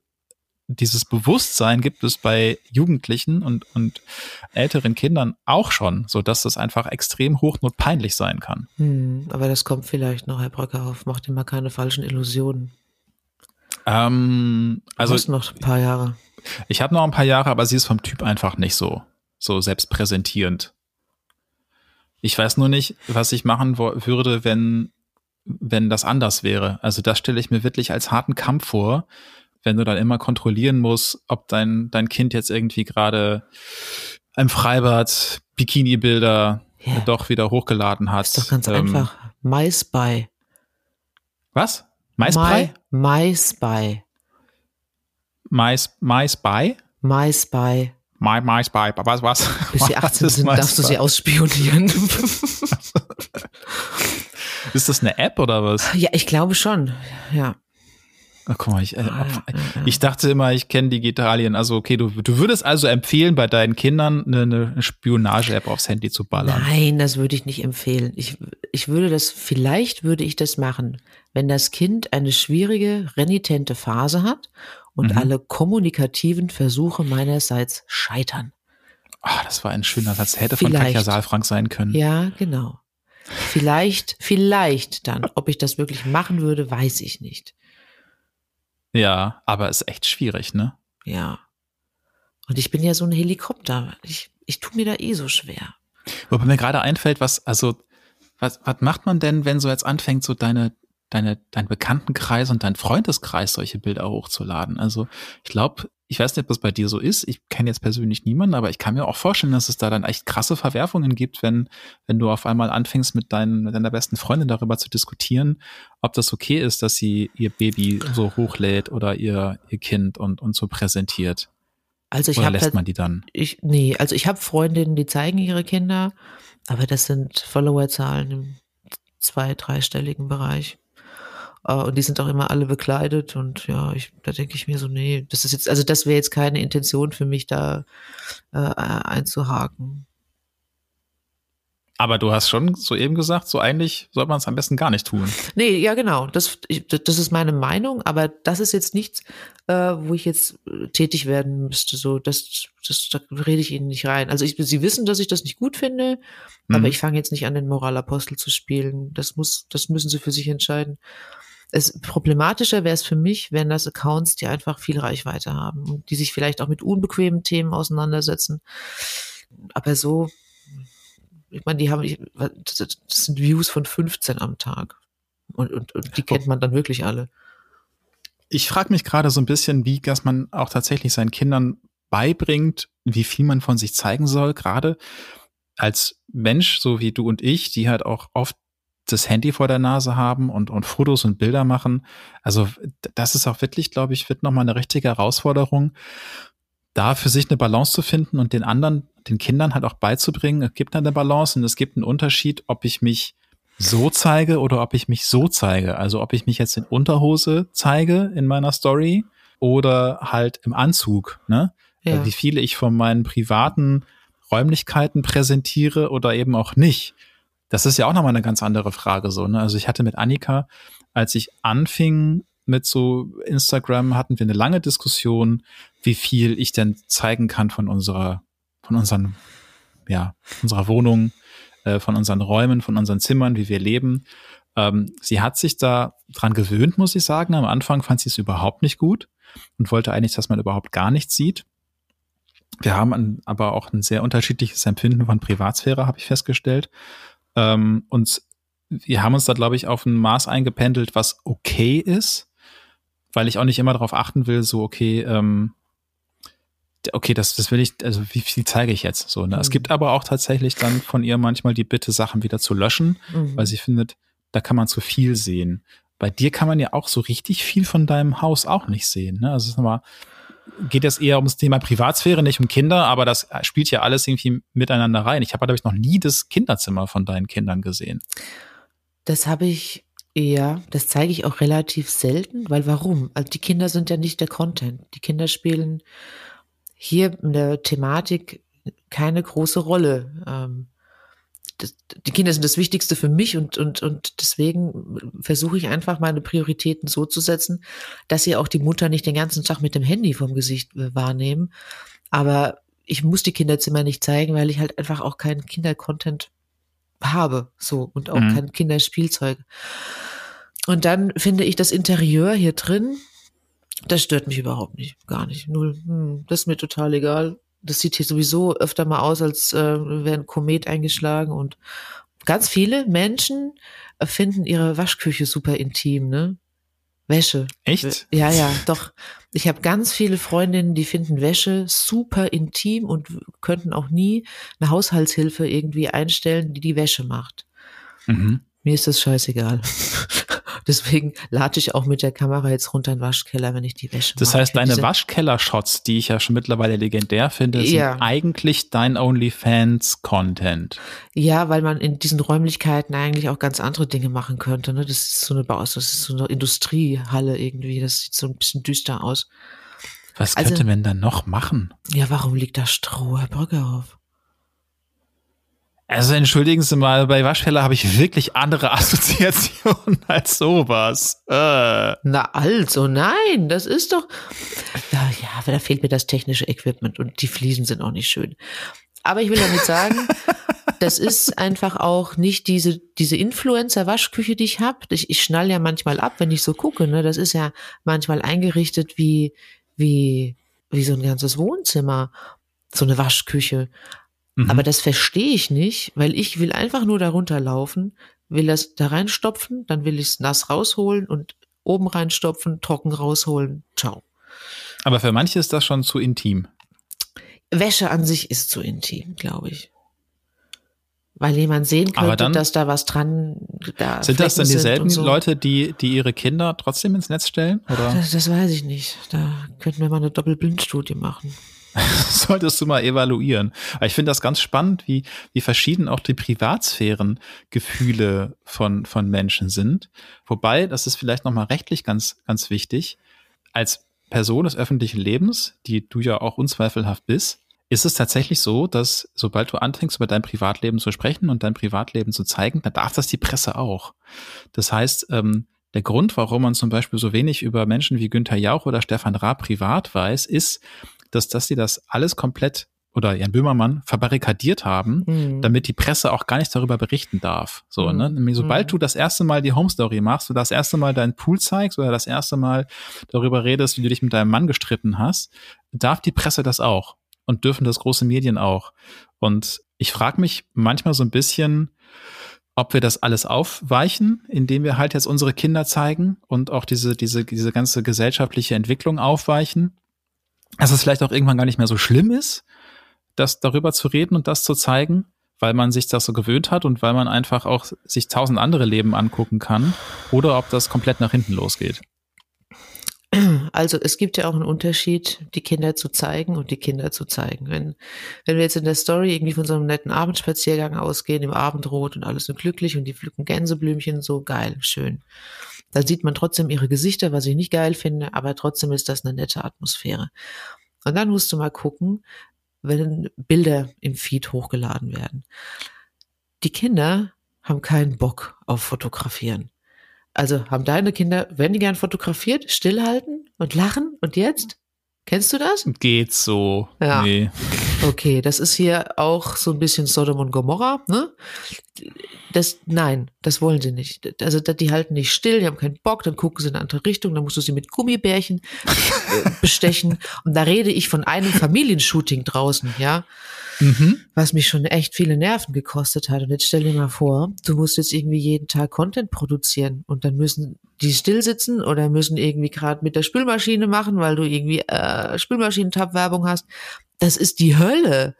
dieses Bewusstsein gibt es bei Jugendlichen und, und älteren Kindern auch schon, so dass das einfach extrem hochnotpeinlich sein kann. Hm, aber das kommt vielleicht noch, Herr Bröckerhoff. Macht immer keine falschen Illusionen. Ähm, also. Du hast noch ein paar Jahre. Ich habe noch ein paar Jahre, aber sie ist vom Typ einfach nicht so, so selbstpräsentierend. Ich weiß nur nicht, was ich machen würde, wenn, wenn das anders wäre. Also das stelle ich mir wirklich als harten Kampf vor, wenn du dann immer kontrollieren musst, ob dein, dein Kind jetzt irgendwie gerade im Freibad Bikini-Bilder yeah. doch wieder hochgeladen hat. ist doch ganz ähm, einfach. MySpy. Was? MySpy? My, MySpy. My, MySpy? MySpy. My, my Spy, was, was? Bis sie 18 sind, darfst du sie ausspionieren. ist das eine App oder was? Ja, ich glaube schon, ja. Ach, guck mal, ich, äh, ich dachte immer, ich kenne Digitalien. Also, okay, du, du würdest also empfehlen, bei deinen Kindern eine, eine Spionage-App aufs Handy zu ballern. Nein, das würde ich nicht empfehlen. Ich, ich würde das, vielleicht würde ich das machen, wenn das Kind eine schwierige, renitente Phase hat und mhm. alle kommunikativen Versuche meinerseits scheitern. Ah, das war ein schöner Satz. Hätte vielleicht. von Katja Saalfrank sein können. Ja, genau. Vielleicht, vielleicht dann. Ob ich das wirklich machen würde, weiß ich nicht. Ja, aber ist echt schwierig, ne? Ja. Und ich bin ja so ein Helikopter. Ich, ich tue mir da eh so schwer. Wobei mir gerade einfällt, was, also, was, was macht man denn, wenn so jetzt anfängt, so deine, deine, dein Bekanntenkreis und dein Freundeskreis solche Bilder hochzuladen? Also, ich glaube, ich weiß nicht, ob das bei dir so ist. Ich kenne jetzt persönlich niemanden, aber ich kann mir auch vorstellen, dass es da dann echt krasse Verwerfungen gibt, wenn, wenn du auf einmal anfängst, mit, deinen, mit deiner besten Freundin darüber zu diskutieren, ob das okay ist, dass sie ihr Baby so hochlädt oder ihr, ihr Kind und, und so präsentiert. Also ich Oder habe lässt man die dann? Ich, nee, also ich habe Freundinnen, die zeigen ihre Kinder, aber das sind Followerzahlen im zwei-, dreistelligen Bereich. Äh, und die sind auch immer alle bekleidet und ja, ich, da denke ich mir so, nee, das ist jetzt, also das wäre jetzt keine Intention für mich, da äh, einzuhaken. Aber du hast schon soeben gesagt, so eigentlich sollte man es am besten gar nicht tun. Nee, ja, genau. Das, ich, das ist meine Meinung, aber das ist jetzt nichts, äh, wo ich jetzt äh, tätig werden müsste. So, das, das, da rede ich Ihnen nicht rein. Also ich, Sie wissen, dass ich das nicht gut finde, mhm. aber ich fange jetzt nicht an, den Moralapostel zu spielen. Das muss, das müssen Sie für sich entscheiden. Es problematischer wäre es für mich, wenn das Accounts, die einfach viel Reichweite haben und die sich vielleicht auch mit unbequemen Themen auseinandersetzen. Aber so, ich meine, die haben, das sind Views von 15 am Tag. Und, und, und die kennt man dann wirklich alle. Ich frage mich gerade so ein bisschen, wie dass man auch tatsächlich seinen Kindern beibringt, wie viel man von sich zeigen soll, gerade als Mensch, so wie du und ich, die halt auch oft das Handy vor der Nase haben und, und Fotos und Bilder machen. Also das ist auch wirklich, glaube ich, wird nochmal eine richtige Herausforderung, da für sich eine Balance zu finden und den anderen, den Kindern halt auch beizubringen, es gibt eine Balance und es gibt einen Unterschied, ob ich mich so zeige oder ob ich mich so zeige. Also ob ich mich jetzt in Unterhose zeige in meiner Story oder halt im Anzug, ne? Ja. Wie viele ich von meinen privaten Räumlichkeiten präsentiere oder eben auch nicht. Das ist ja auch nochmal eine ganz andere Frage so. Ne? Also ich hatte mit Annika, als ich anfing mit so Instagram, hatten wir eine lange Diskussion, wie viel ich denn zeigen kann von unserer, von unseren, ja, unserer Wohnung, äh, von unseren Räumen, von unseren Zimmern, wie wir leben. Ähm, sie hat sich da dran gewöhnt, muss ich sagen. Am Anfang fand sie es überhaupt nicht gut und wollte eigentlich, dass man überhaupt gar nichts sieht. Wir haben ein, aber auch ein sehr unterschiedliches Empfinden von Privatsphäre, habe ich festgestellt. Ähm, und wir haben uns da, glaube ich, auf ein Maß eingependelt, was okay ist, weil ich auch nicht immer darauf achten will, so, okay, ähm, okay, das, das will ich, also wie viel zeige ich jetzt? So, ne? Mhm. Es gibt aber auch tatsächlich dann von ihr manchmal die Bitte, Sachen wieder zu löschen, mhm. weil sie findet, da kann man zu viel sehen. Bei dir kann man ja auch so richtig viel von deinem Haus auch nicht sehen. Ne? Also es ist nochmal, geht es eher ums Thema Privatsphäre, nicht um Kinder, aber das spielt ja alles irgendwie miteinander rein. Ich habe, glaube ich, noch nie das Kinderzimmer von deinen Kindern gesehen. Das habe ich, ja, das zeige ich auch relativ selten, weil warum? Also die Kinder sind ja nicht der Content. Die Kinder spielen hier in der Thematik keine große Rolle. Ähm, das, die Kinder sind das Wichtigste für mich und, und, und deswegen versuche ich einfach meine Prioritäten so zu setzen, dass sie auch die Mutter nicht den ganzen Tag mit dem Handy vom Gesicht äh, wahrnehmen. Aber ich muss die Kinderzimmer nicht zeigen, weil ich halt einfach auch keinen Kindercontent habe, so und auch mhm. kein Kinderspielzeug. Und dann finde ich das Interieur hier drin, das stört mich überhaupt nicht, gar nicht, null. Hm, das ist mir total egal das sieht hier sowieso öfter mal aus, als äh, wäre ein Komet eingeschlagen und ganz viele Menschen finden ihre Waschküche super intim, ne? Wäsche. Echt? Ja, ja, doch. Ich habe ganz viele Freundinnen, die finden Wäsche super intim und könnten auch nie eine Haushaltshilfe irgendwie einstellen, die die Wäsche macht. Mhm. Mir ist das scheißegal. Deswegen lade ich auch mit der Kamera jetzt runter in den Waschkeller, wenn ich die Wäsche Das mache. heißt, deine Waschkeller-Shots, die ich ja schon mittlerweile legendär finde, sind ja. eigentlich dein OnlyFans-Content. Ja, weil man in diesen Räumlichkeiten eigentlich auch ganz andere Dinge machen könnte. Ne? Das ist so eine Baus, das ist so eine Industriehalle irgendwie. Das sieht so ein bisschen düster aus. Was könnte also, man dann noch machen? Ja, warum liegt da Stroh, Herr Brüggehoff? Also entschuldigen Sie mal, bei Waschfäller habe ich wirklich andere Assoziationen als sowas. Äh. Na also, nein, das ist doch. Ja, ja, da fehlt mir das technische Equipment und die Fliesen sind auch nicht schön. Aber ich will damit sagen, das ist einfach auch nicht diese, diese Influencer-Waschküche, die ich habe. Ich, ich schnall ja manchmal ab, wenn ich so gucke. Ne? Das ist ja manchmal eingerichtet wie, wie, wie so ein ganzes Wohnzimmer. So eine Waschküche. Mhm. Aber das verstehe ich nicht, weil ich will einfach nur darunter laufen, will das da reinstopfen, dann will ich es nass rausholen und oben reinstopfen, trocken rausholen. Ciao. Aber für manche ist das schon zu intim. Wäsche an sich ist zu intim, glaube ich. Weil jemand sehen könnte, dann, dass da was dran da Sind das dann dieselben so. Leute, die, die ihre Kinder trotzdem ins Netz stellen? Oder? Das, das weiß ich nicht. Da könnten wir mal eine Doppelblindstudie machen. solltest du mal evaluieren. Aber ich finde das ganz spannend, wie, wie verschieden auch die Privatsphärengefühle von, von Menschen sind. Wobei, das ist vielleicht nochmal rechtlich ganz, ganz wichtig. Als Person des öffentlichen Lebens, die du ja auch unzweifelhaft bist, ist es tatsächlich so, dass sobald du anfängst, über dein Privatleben zu sprechen und dein Privatleben zu zeigen, dann darf das die Presse auch. Das heißt, ähm, der Grund, warum man zum Beispiel so wenig über Menschen wie Günther Jauch oder Stefan Raab privat weiß, ist, dass, dass sie das alles komplett oder Jan Böhmermann verbarrikadiert haben, mhm. damit die Presse auch gar nicht darüber berichten darf. So, mhm. ne? Nämlich, sobald mhm. du das erste Mal die Home Story machst, du das erste Mal deinen Pool zeigst oder das erste Mal darüber redest, wie du dich mit deinem Mann gestritten hast, darf die Presse das auch und dürfen das große Medien auch. Und ich frage mich manchmal so ein bisschen, ob wir das alles aufweichen, indem wir halt jetzt unsere Kinder zeigen und auch diese, diese, diese ganze gesellschaftliche Entwicklung aufweichen dass es vielleicht auch irgendwann gar nicht mehr so schlimm ist, das darüber zu reden und das zu zeigen, weil man sich das so gewöhnt hat und weil man einfach auch sich tausend andere Leben angucken kann oder ob das komplett nach hinten losgeht. Also es gibt ja auch einen Unterschied, die Kinder zu zeigen und die Kinder zu zeigen. Wenn, wenn wir jetzt in der Story irgendwie von so einem netten Abendspaziergang ausgehen, im Abendrot und alles so glücklich und die pflücken Gänseblümchen, so geil, schön. Da sieht man trotzdem ihre Gesichter, was ich nicht geil finde, aber trotzdem ist das eine nette Atmosphäre. Und dann musst du mal gucken, wenn Bilder im Feed hochgeladen werden. Die Kinder haben keinen Bock auf Fotografieren. Also haben deine Kinder, wenn die gern fotografiert, stillhalten und lachen und jetzt? Kennst du das? Geht so. Ja. Nee. Okay, das ist hier auch so ein bisschen Sodom und Gomorra, ne? Das, nein, das wollen sie nicht. Also die halten nicht still, die haben keinen Bock, dann gucken sie in eine andere Richtung, dann musst du sie mit Gummibärchen äh, bestechen. Und da rede ich von einem Familienshooting draußen, ja mhm. was mich schon echt viele Nerven gekostet hat. Und jetzt stell dir mal vor, du musst jetzt irgendwie jeden Tag Content produzieren und dann müssen die still sitzen oder müssen irgendwie gerade mit der Spülmaschine machen, weil du irgendwie äh, Spülmaschinentab-Werbung hast. Das ist die Hölle.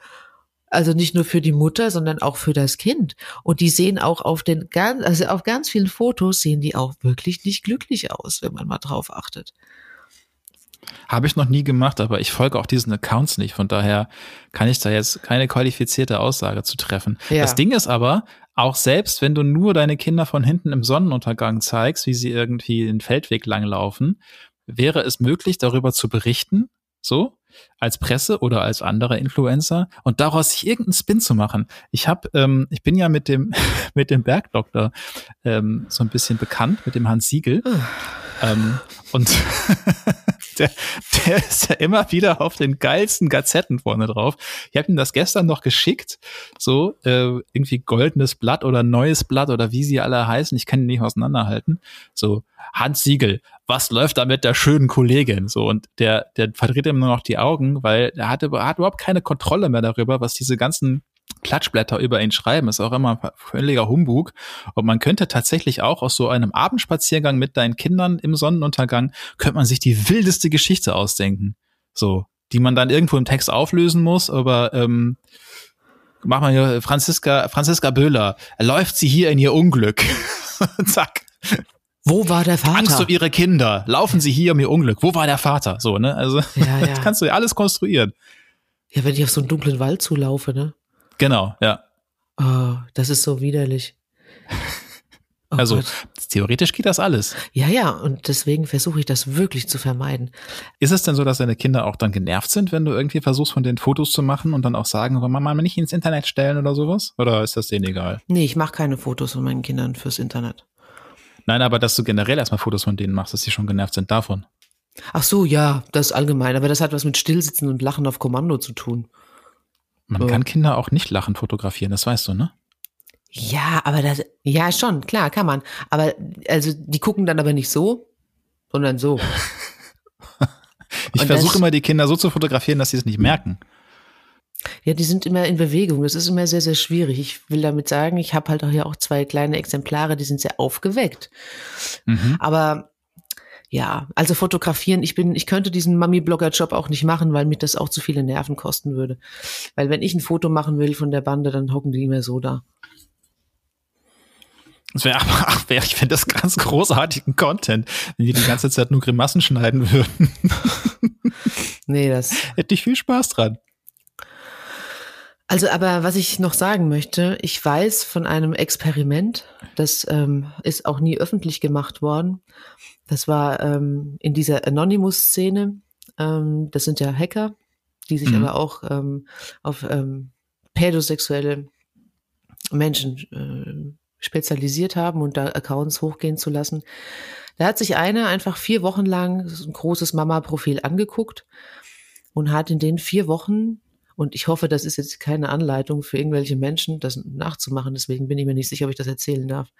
Also nicht nur für die Mutter, sondern auch für das Kind. Und die sehen auch auf den ganz, also auf ganz vielen Fotos sehen die auch wirklich nicht glücklich aus, wenn man mal drauf achtet. Habe ich noch nie gemacht, aber ich folge auch diesen Accounts nicht. Von daher kann ich da jetzt keine qualifizierte Aussage zu treffen. Ja. Das Ding ist aber, auch selbst wenn du nur deine Kinder von hinten im Sonnenuntergang zeigst, wie sie irgendwie den Feldweg langlaufen, wäre es möglich, darüber zu berichten, so, als Presse oder als anderer Influencer und daraus sich irgendeinen Spin zu machen. Ich habe, ähm, ich bin ja mit dem mit dem Bergdoktor ähm, so ein bisschen bekannt, mit dem Hans Siegel. ähm, und der, der ist ja immer wieder auf den geilsten Gazetten vorne drauf. Ich habe ihm das gestern noch geschickt, so äh, irgendwie goldenes Blatt oder neues Blatt oder wie sie alle heißen. Ich kann die nicht auseinanderhalten. So Hans Siegel, was läuft da mit der schönen Kollegin? So und der der verdreht immer nur noch die Augen, weil er hatte hat überhaupt keine Kontrolle mehr darüber, was diese ganzen Klatschblätter über ihn schreiben, ist auch immer völliger Humbug. Und man könnte tatsächlich auch aus so einem Abendspaziergang mit deinen Kindern im Sonnenuntergang, könnte man sich die wildeste Geschichte ausdenken. So, die man dann irgendwo im Text auflösen muss, aber ähm, mach mal hier Franziska, Franziska Böhler, läuft sie hier in ihr Unglück. Zack. Wo war der Vater? Angst um ihre Kinder. Laufen sie hier um ihr Unglück. Wo war der Vater? So, ne? Also, ja, ja. das kannst du ja alles konstruieren. Ja, wenn ich auf so einen dunklen Wald zulaufe, ne? Genau, ja. Oh, das ist so widerlich. Oh also Gott. theoretisch geht das alles. Ja, ja, und deswegen versuche ich das wirklich zu vermeiden. Ist es denn so, dass deine Kinder auch dann genervt sind, wenn du irgendwie versuchst, von den Fotos zu machen und dann auch sagen, wollen wir mal nicht ins Internet stellen oder sowas? Oder ist das denen egal? Nee, ich mache keine Fotos von meinen Kindern fürs Internet. Nein, aber dass du generell erstmal Fotos von denen machst, dass sie schon genervt sind davon. Ach so, ja, das ist allgemein. Aber das hat was mit Stillsitzen und Lachen auf Kommando zu tun. Man so. kann Kinder auch nicht lachend fotografieren, das weißt du, ne? Ja, aber das, ja, schon, klar, kann man. Aber, also, die gucken dann aber nicht so, sondern so. ich versuche immer, die Kinder so zu fotografieren, dass sie es nicht merken. Ja, die sind immer in Bewegung. Das ist immer sehr, sehr schwierig. Ich will damit sagen, ich habe halt auch hier auch zwei kleine Exemplare, die sind sehr aufgeweckt. Mhm. Aber ja, also fotografieren, ich bin, ich könnte diesen Mami-Blogger-Job auch nicht machen, weil mir das auch zu viele Nerven kosten würde. Weil wenn ich ein Foto machen will von der Bande, dann hocken die immer so da. Das wäre ach, wär, ich finde das ganz großartigen Content, wenn die die ganze Zeit nur Grimassen schneiden würden. nee, das. Hätte ich viel Spaß dran. Also, aber was ich noch sagen möchte, ich weiß von einem Experiment, das ähm, ist auch nie öffentlich gemacht worden. Das war ähm, in dieser Anonymous-Szene. Ähm, das sind ja Hacker, die sich mhm. aber auch ähm, auf ähm, pädosexuelle Menschen äh, spezialisiert haben und da Accounts hochgehen zu lassen. Da hat sich einer einfach vier Wochen lang ein großes Mama-Profil angeguckt und hat in den vier Wochen und ich hoffe, das ist jetzt keine Anleitung für irgendwelche Menschen, das nachzumachen. Deswegen bin ich mir nicht sicher, ob ich das erzählen darf.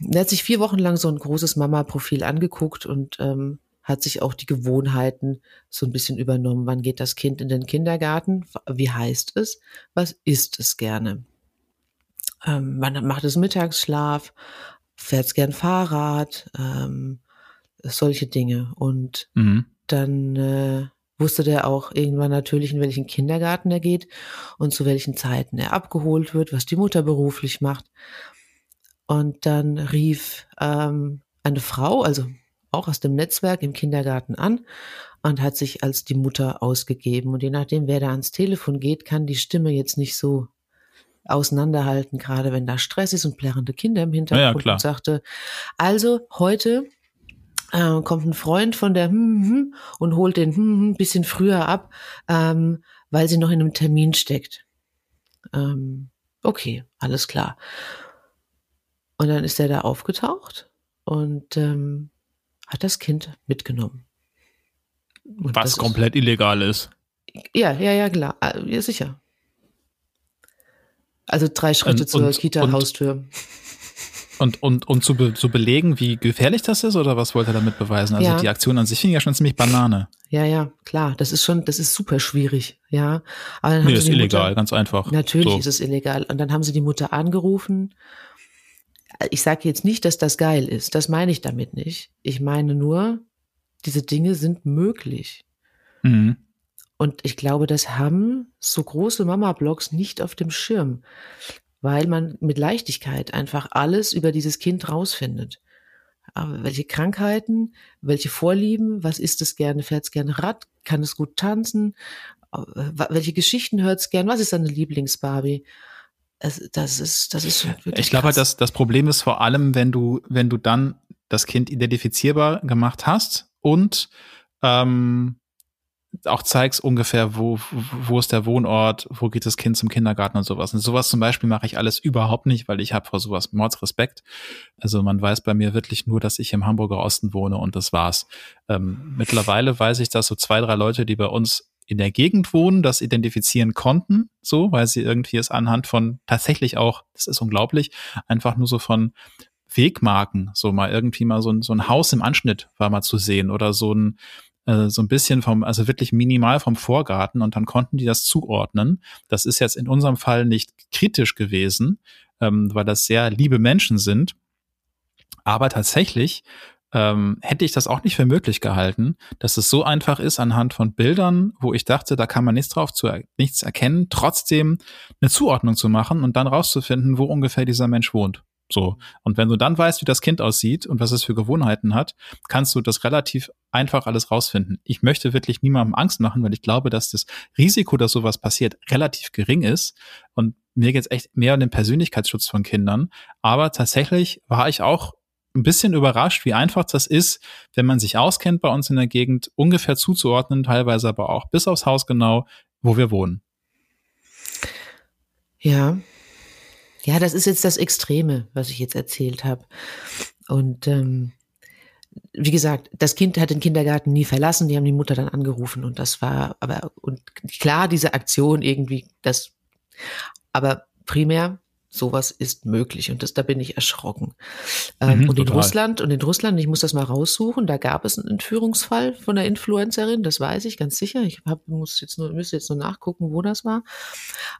Er hat sich vier Wochen lang so ein großes Mama-Profil angeguckt und ähm, hat sich auch die Gewohnheiten so ein bisschen übernommen. Wann geht das Kind in den Kindergarten? Wie heißt es? Was isst es gerne? Ähm, wann macht es Mittagsschlaf? Fährt es gern Fahrrad? Ähm, solche Dinge. Und mhm. dann äh, wusste der auch irgendwann natürlich, in welchen Kindergarten er geht und zu welchen Zeiten er abgeholt wird, was die Mutter beruflich macht. Und dann rief ähm, eine Frau, also auch aus dem Netzwerk im Kindergarten an und hat sich als die Mutter ausgegeben. Und je nachdem, wer da ans Telefon geht, kann die Stimme jetzt nicht so auseinanderhalten, gerade wenn da Stress ist und plärrende Kinder im Hintergrund. Ja, und sagte, also heute äh, kommt ein Freund von der hm, hm, und holt den hm, hm, bisschen früher ab, ähm, weil sie noch in einem Termin steckt. Ähm, okay, alles klar. Und dann ist er da aufgetaucht und ähm, hat das Kind mitgenommen. Und Was komplett ist, illegal ist. Ja, ja, ja, klar. Äh, ja, sicher. Also drei Schritte und, zur Kita-Haustür. Und, und, und zu, be, zu belegen, wie gefährlich das ist, oder was wollte er damit beweisen? Also ja. die Aktion an sich finde ich ja schon ziemlich Banane. Ja, ja, klar. Das ist schon, das ist super schwierig, ja. Aber dann nee, ist illegal, Mutter, ganz einfach. Natürlich so. ist es illegal. Und dann haben sie die Mutter angerufen. Ich sage jetzt nicht, dass das geil ist. Das meine ich damit nicht. Ich meine nur, diese Dinge sind möglich. Mhm. Und ich glaube, das haben so große Mama-Blogs nicht auf dem Schirm weil man mit Leichtigkeit einfach alles über dieses Kind rausfindet. Aber welche Krankheiten, welche Vorlieben, was ist es gerne, fährt es gerne Rad, kann es gut tanzen, welche Geschichten hört es gern, was ist seine Lieblingsbarbie? Das ist, das ist wirklich. Ich glaube, das, das Problem ist vor allem, wenn du, wenn du dann das Kind identifizierbar gemacht hast und ähm, auch zeigst ungefähr, wo, wo ist der Wohnort, wo geht das Kind zum Kindergarten und sowas. Und sowas zum Beispiel mache ich alles überhaupt nicht, weil ich habe vor sowas Mordsrespekt. Also man weiß bei mir wirklich nur, dass ich im Hamburger Osten wohne und das war's. Ähm, mittlerweile weiß ich, dass so zwei, drei Leute, die bei uns in der Gegend wohnen, das identifizieren konnten, so, weil sie irgendwie es anhand von tatsächlich auch, das ist unglaublich, einfach nur so von Wegmarken, so mal irgendwie mal so ein, so ein Haus im Anschnitt war mal zu sehen oder so ein, so ein bisschen vom, also wirklich minimal vom Vorgarten und dann konnten die das zuordnen. Das ist jetzt in unserem Fall nicht kritisch gewesen, ähm, weil das sehr liebe Menschen sind. Aber tatsächlich ähm, hätte ich das auch nicht für möglich gehalten, dass es so einfach ist, anhand von Bildern, wo ich dachte, da kann man nichts drauf zu nichts erkennen, trotzdem eine Zuordnung zu machen und dann rauszufinden, wo ungefähr dieser Mensch wohnt. So. Und wenn du dann weißt, wie das Kind aussieht und was es für Gewohnheiten hat, kannst du das relativ einfach alles rausfinden. Ich möchte wirklich niemandem Angst machen, weil ich glaube, dass das Risiko, dass sowas passiert, relativ gering ist. Und mir geht es echt mehr um den Persönlichkeitsschutz von Kindern. Aber tatsächlich war ich auch ein bisschen überrascht, wie einfach das ist, wenn man sich auskennt bei uns in der Gegend, ungefähr zuzuordnen, teilweise aber auch bis aufs Haus genau, wo wir wohnen. Ja, ja, das ist jetzt das Extreme, was ich jetzt erzählt habe. Und ähm, wie gesagt, das Kind hat den Kindergarten nie verlassen, die haben die Mutter dann angerufen und das war, aber, und klar, diese Aktion irgendwie, das, aber primär sowas ist möglich und das, da bin ich erschrocken. Ähm, mhm, und in total. Russland, und in Russland, ich muss das mal raussuchen, da gab es einen Entführungsfall von einer Influencerin, das weiß ich ganz sicher. Ich hab, muss jetzt nur, müsste jetzt nur nachgucken, wo das war.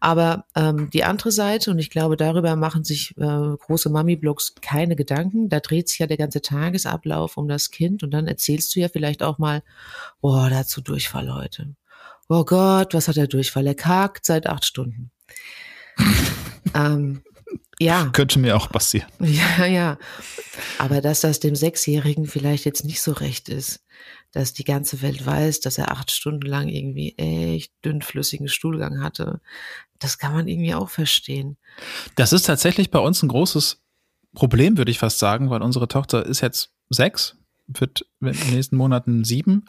Aber ähm, die andere Seite, und ich glaube, darüber machen sich äh, große Mami-Blogs keine Gedanken, da dreht sich ja der ganze Tagesablauf um das Kind und dann erzählst du ja vielleicht auch mal, boah, dazu Durchfall heute. Oh Gott, was hat er Durchfall? Er kagt seit acht Stunden. ähm, ja. Könnte mir auch passieren. Ja, ja. Aber dass das dem Sechsjährigen vielleicht jetzt nicht so recht ist, dass die ganze Welt weiß, dass er acht Stunden lang irgendwie echt dünnflüssigen Stuhlgang hatte, das kann man irgendwie auch verstehen. Das ist tatsächlich bei uns ein großes Problem, würde ich fast sagen, weil unsere Tochter ist jetzt sechs, wird in den nächsten Monaten sieben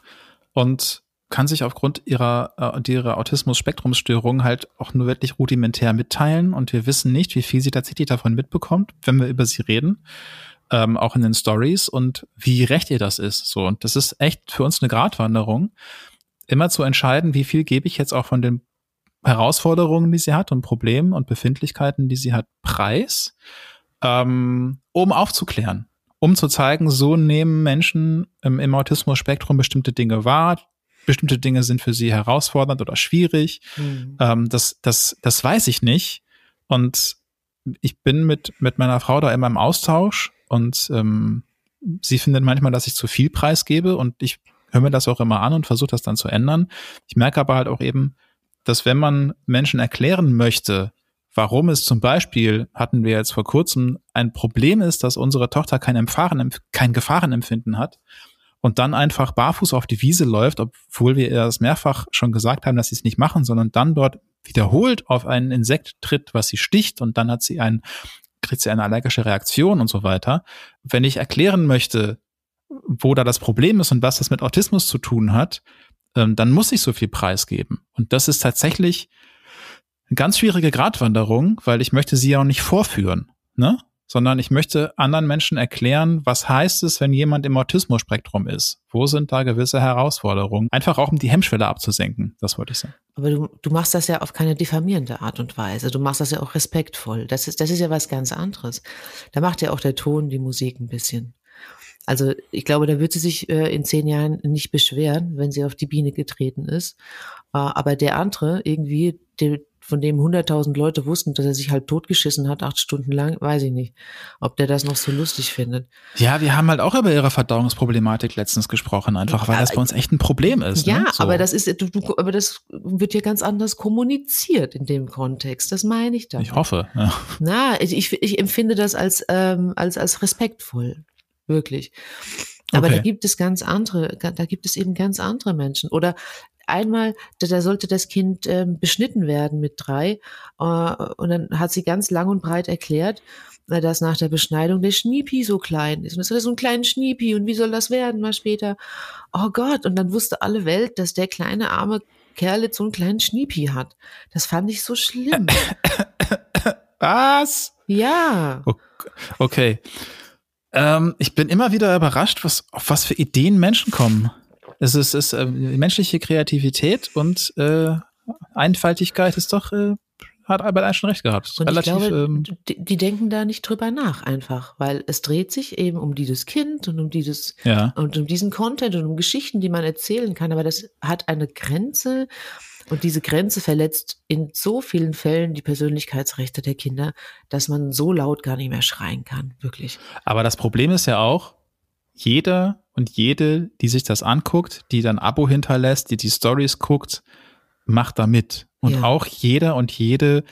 und kann sich aufgrund ihrer, äh, ihrer Autismus-Spektrumsstörung halt auch nur wirklich rudimentär mitteilen und wir wissen nicht, wie viel sie tatsächlich davon mitbekommt, wenn wir über sie reden, ähm, auch in den Stories und wie recht ihr das ist. So und das ist echt für uns eine Gratwanderung, immer zu entscheiden, wie viel gebe ich jetzt auch von den Herausforderungen, die sie hat und Problemen und Befindlichkeiten, die sie hat, preis, ähm, um aufzuklären um zu zeigen, so nehmen Menschen im, im Autismus-Spektrum bestimmte Dinge wahr, bestimmte Dinge sind für sie herausfordernd oder schwierig. Mhm. Ähm, das, das, das weiß ich nicht. Und ich bin mit, mit meiner Frau da immer im Austausch und ähm, sie findet manchmal, dass ich zu viel preisgebe und ich höre mir das auch immer an und versuche das dann zu ändern. Ich merke aber halt auch eben, dass wenn man Menschen erklären möchte, warum es zum Beispiel, hatten wir jetzt vor kurzem, ein Problem ist, dass unsere Tochter kein, Empfahren, kein Gefahrenempfinden hat und dann einfach barfuß auf die Wiese läuft, obwohl wir das mehrfach schon gesagt haben, dass sie es nicht machen, sondern dann dort wiederholt auf ein Insekt tritt, was sie sticht und dann hat sie ein, kriegt sie eine allergische Reaktion und so weiter. Wenn ich erklären möchte, wo da das Problem ist und was das mit Autismus zu tun hat, ähm, dann muss ich so viel preisgeben. Und das ist tatsächlich eine ganz schwierige Gratwanderung, weil ich möchte sie ja auch nicht vorführen. Ne? Sondern ich möchte anderen Menschen erklären, was heißt es, wenn jemand im Autismus-Spektrum ist? Wo sind da gewisse Herausforderungen? Einfach auch, um die Hemmschwelle abzusenken, das wollte ich sagen. Aber du, du machst das ja auf keine diffamierende Art und Weise. Du machst das ja auch respektvoll. Das ist, das ist ja was ganz anderes. Da macht ja auch der Ton die Musik ein bisschen. Also ich glaube, da wird sie sich äh, in zehn Jahren nicht beschweren, wenn sie auf die Biene getreten ist. Äh, aber der andere irgendwie, der, von dem 100.000 Leute wussten, dass er sich halt totgeschissen hat, acht Stunden lang, weiß ich nicht, ob der das noch so lustig findet. Ja, wir haben halt auch über ihre Verdauungsproblematik letztens gesprochen, einfach weil das bei uns echt ein Problem ist. Ja, ne? so. aber das ist, du, du, aber das wird hier ganz anders kommuniziert in dem Kontext. Das meine ich dann. Ich hoffe. Ja. Na, ich, ich empfinde das als, ähm, als, als respektvoll. Wirklich. Aber okay. da gibt es ganz andere, da gibt es eben ganz andere Menschen. Oder einmal, da, da sollte das Kind ähm, beschnitten werden mit drei. Äh, und dann hat sie ganz lang und breit erklärt, äh, dass nach der Beschneidung der Schniepi so klein ist. Und es ist so ein kleiner Schniepi und wie soll das werden mal später? Oh Gott, und dann wusste alle Welt, dass der kleine arme Kerl jetzt so einen kleinen Schniepi hat. Das fand ich so schlimm. Was? Ja. Okay. Ähm, ich bin immer wieder überrascht, was, auf was für Ideen Menschen kommen. Es ist, ist äh, menschliche Kreativität und äh, Einfaltigkeit ist doch, äh, hat Albert Einstein recht gehabt. Und Relativ, ich glaube, ähm, die, die, denken da nicht drüber nach einfach, weil es dreht sich eben um dieses Kind und um dieses ja. und um diesen Content und um Geschichten, die man erzählen kann, aber das hat eine Grenze und diese Grenze verletzt in so vielen Fällen die Persönlichkeitsrechte der Kinder, dass man so laut gar nicht mehr schreien kann, wirklich. Aber das Problem ist ja auch, jeder und jede, die sich das anguckt, die dann Abo hinterlässt, die die Stories guckt, macht da mit. Und ja. auch jeder und jede,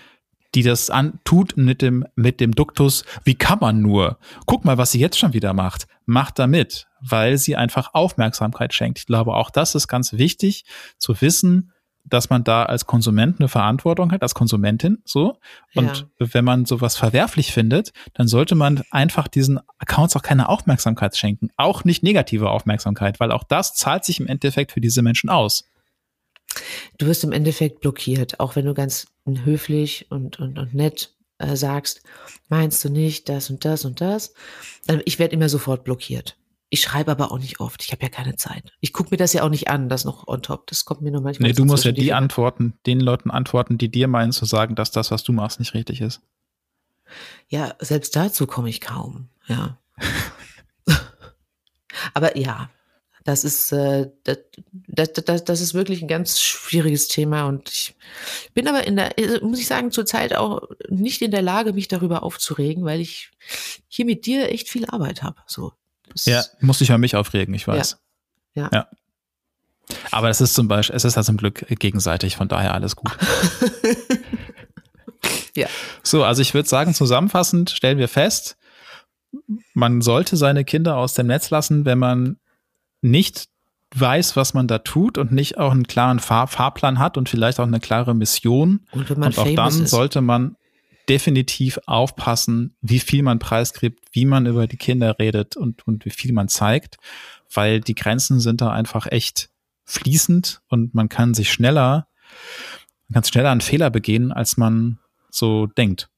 die das an, tut mit dem, mit dem Duktus, wie kann man nur? Guck mal, was sie jetzt schon wieder macht. Macht da mit, weil sie einfach Aufmerksamkeit schenkt. Ich glaube, auch das ist ganz wichtig zu wissen, dass man da als Konsument eine Verantwortung hat, als Konsumentin so. Und ja. wenn man sowas verwerflich findet, dann sollte man einfach diesen Accounts auch keine Aufmerksamkeit schenken. Auch nicht negative Aufmerksamkeit, weil auch das zahlt sich im Endeffekt für diese Menschen aus. Du wirst im Endeffekt blockiert, auch wenn du ganz höflich und, und, und nett äh, sagst, meinst du nicht das und das und das. Ich werde immer sofort blockiert. Ich schreibe aber auch nicht oft. Ich habe ja keine Zeit. Ich gucke mir das ja auch nicht an, das noch on top. Das kommt mir nur manchmal. Nee, du musst ja die, antworten, den Leuten antworten, die dir meinen zu sagen, dass das, was du machst, nicht richtig ist. Ja, selbst dazu komme ich kaum, ja. Aber ja, das ist, äh, das, das, das, das ist wirklich ein ganz schwieriges Thema und ich bin aber in der, äh, muss ich sagen, zurzeit auch nicht in der Lage, mich darüber aufzuregen, weil ich hier mit dir echt viel Arbeit habe. So. Ja, muss ich ja mich aufregen, ich weiß. Ja. ja. ja. Aber es ist zum Beispiel, es ist ja zum Glück gegenseitig, von daher alles gut. ja. So, also ich würde sagen, zusammenfassend stellen wir fest, man sollte seine Kinder aus dem Netz lassen, wenn man nicht weiß, was man da tut und nicht auch einen klaren Fahr Fahrplan hat und vielleicht auch eine klare Mission. Und, wenn man und auch dann ist. sollte man definitiv aufpassen, wie viel man preisgibt, wie man über die Kinder redet und, und wie viel man zeigt, weil die Grenzen sind da einfach echt fließend und man kann sich schneller, man kann schneller einen Fehler begehen, als man so denkt.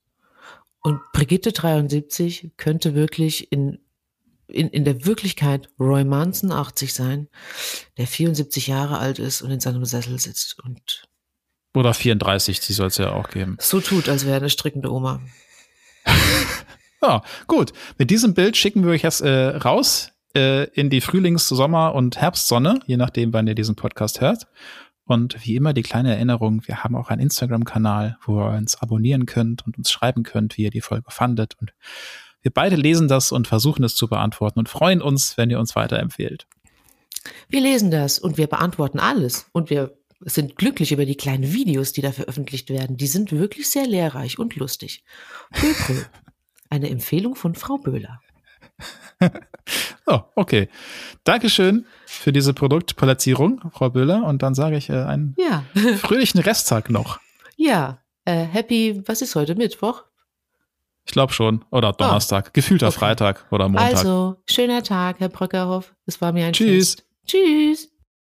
Und Brigitte 73 könnte wirklich in in, in der Wirklichkeit Roy Manson 80 sein, der 74 Jahre alt ist und in seinem Sessel sitzt und oder 34, die soll es ja auch geben. So tut, als wäre eine strickende Oma. ja, gut. Mit diesem Bild schicken wir euch jetzt äh, raus äh, in die Frühlings-, Sommer- und Herbstsonne, je nachdem, wann ihr diesen Podcast hört. Und wie immer die kleine Erinnerung, wir haben auch einen Instagram-Kanal, wo ihr uns abonnieren könnt und uns schreiben könnt, wie ihr die Folge fandet. Und wir beide lesen das und versuchen es zu beantworten und freuen uns, wenn ihr uns weiterempfehlt. Wir lesen das und wir beantworten alles und wir sind glücklich über die kleinen Videos, die da veröffentlicht werden. Die sind wirklich sehr lehrreich und lustig. Prö, Eine Empfehlung von Frau Böhler. oh, okay. Dankeschön für diese Produktplatzierung, Frau Böhler. Und dann sage ich äh, einen ja. fröhlichen Resttag noch. Ja, äh, happy, was ist heute Mittwoch? Ich glaube schon. Oder ah. Donnerstag. Oh. Gefühlter okay. Freitag oder Montag. Also, schöner Tag, Herr Bröckerhoff. Es war mir ein Tschüss. Fest. Tschüss.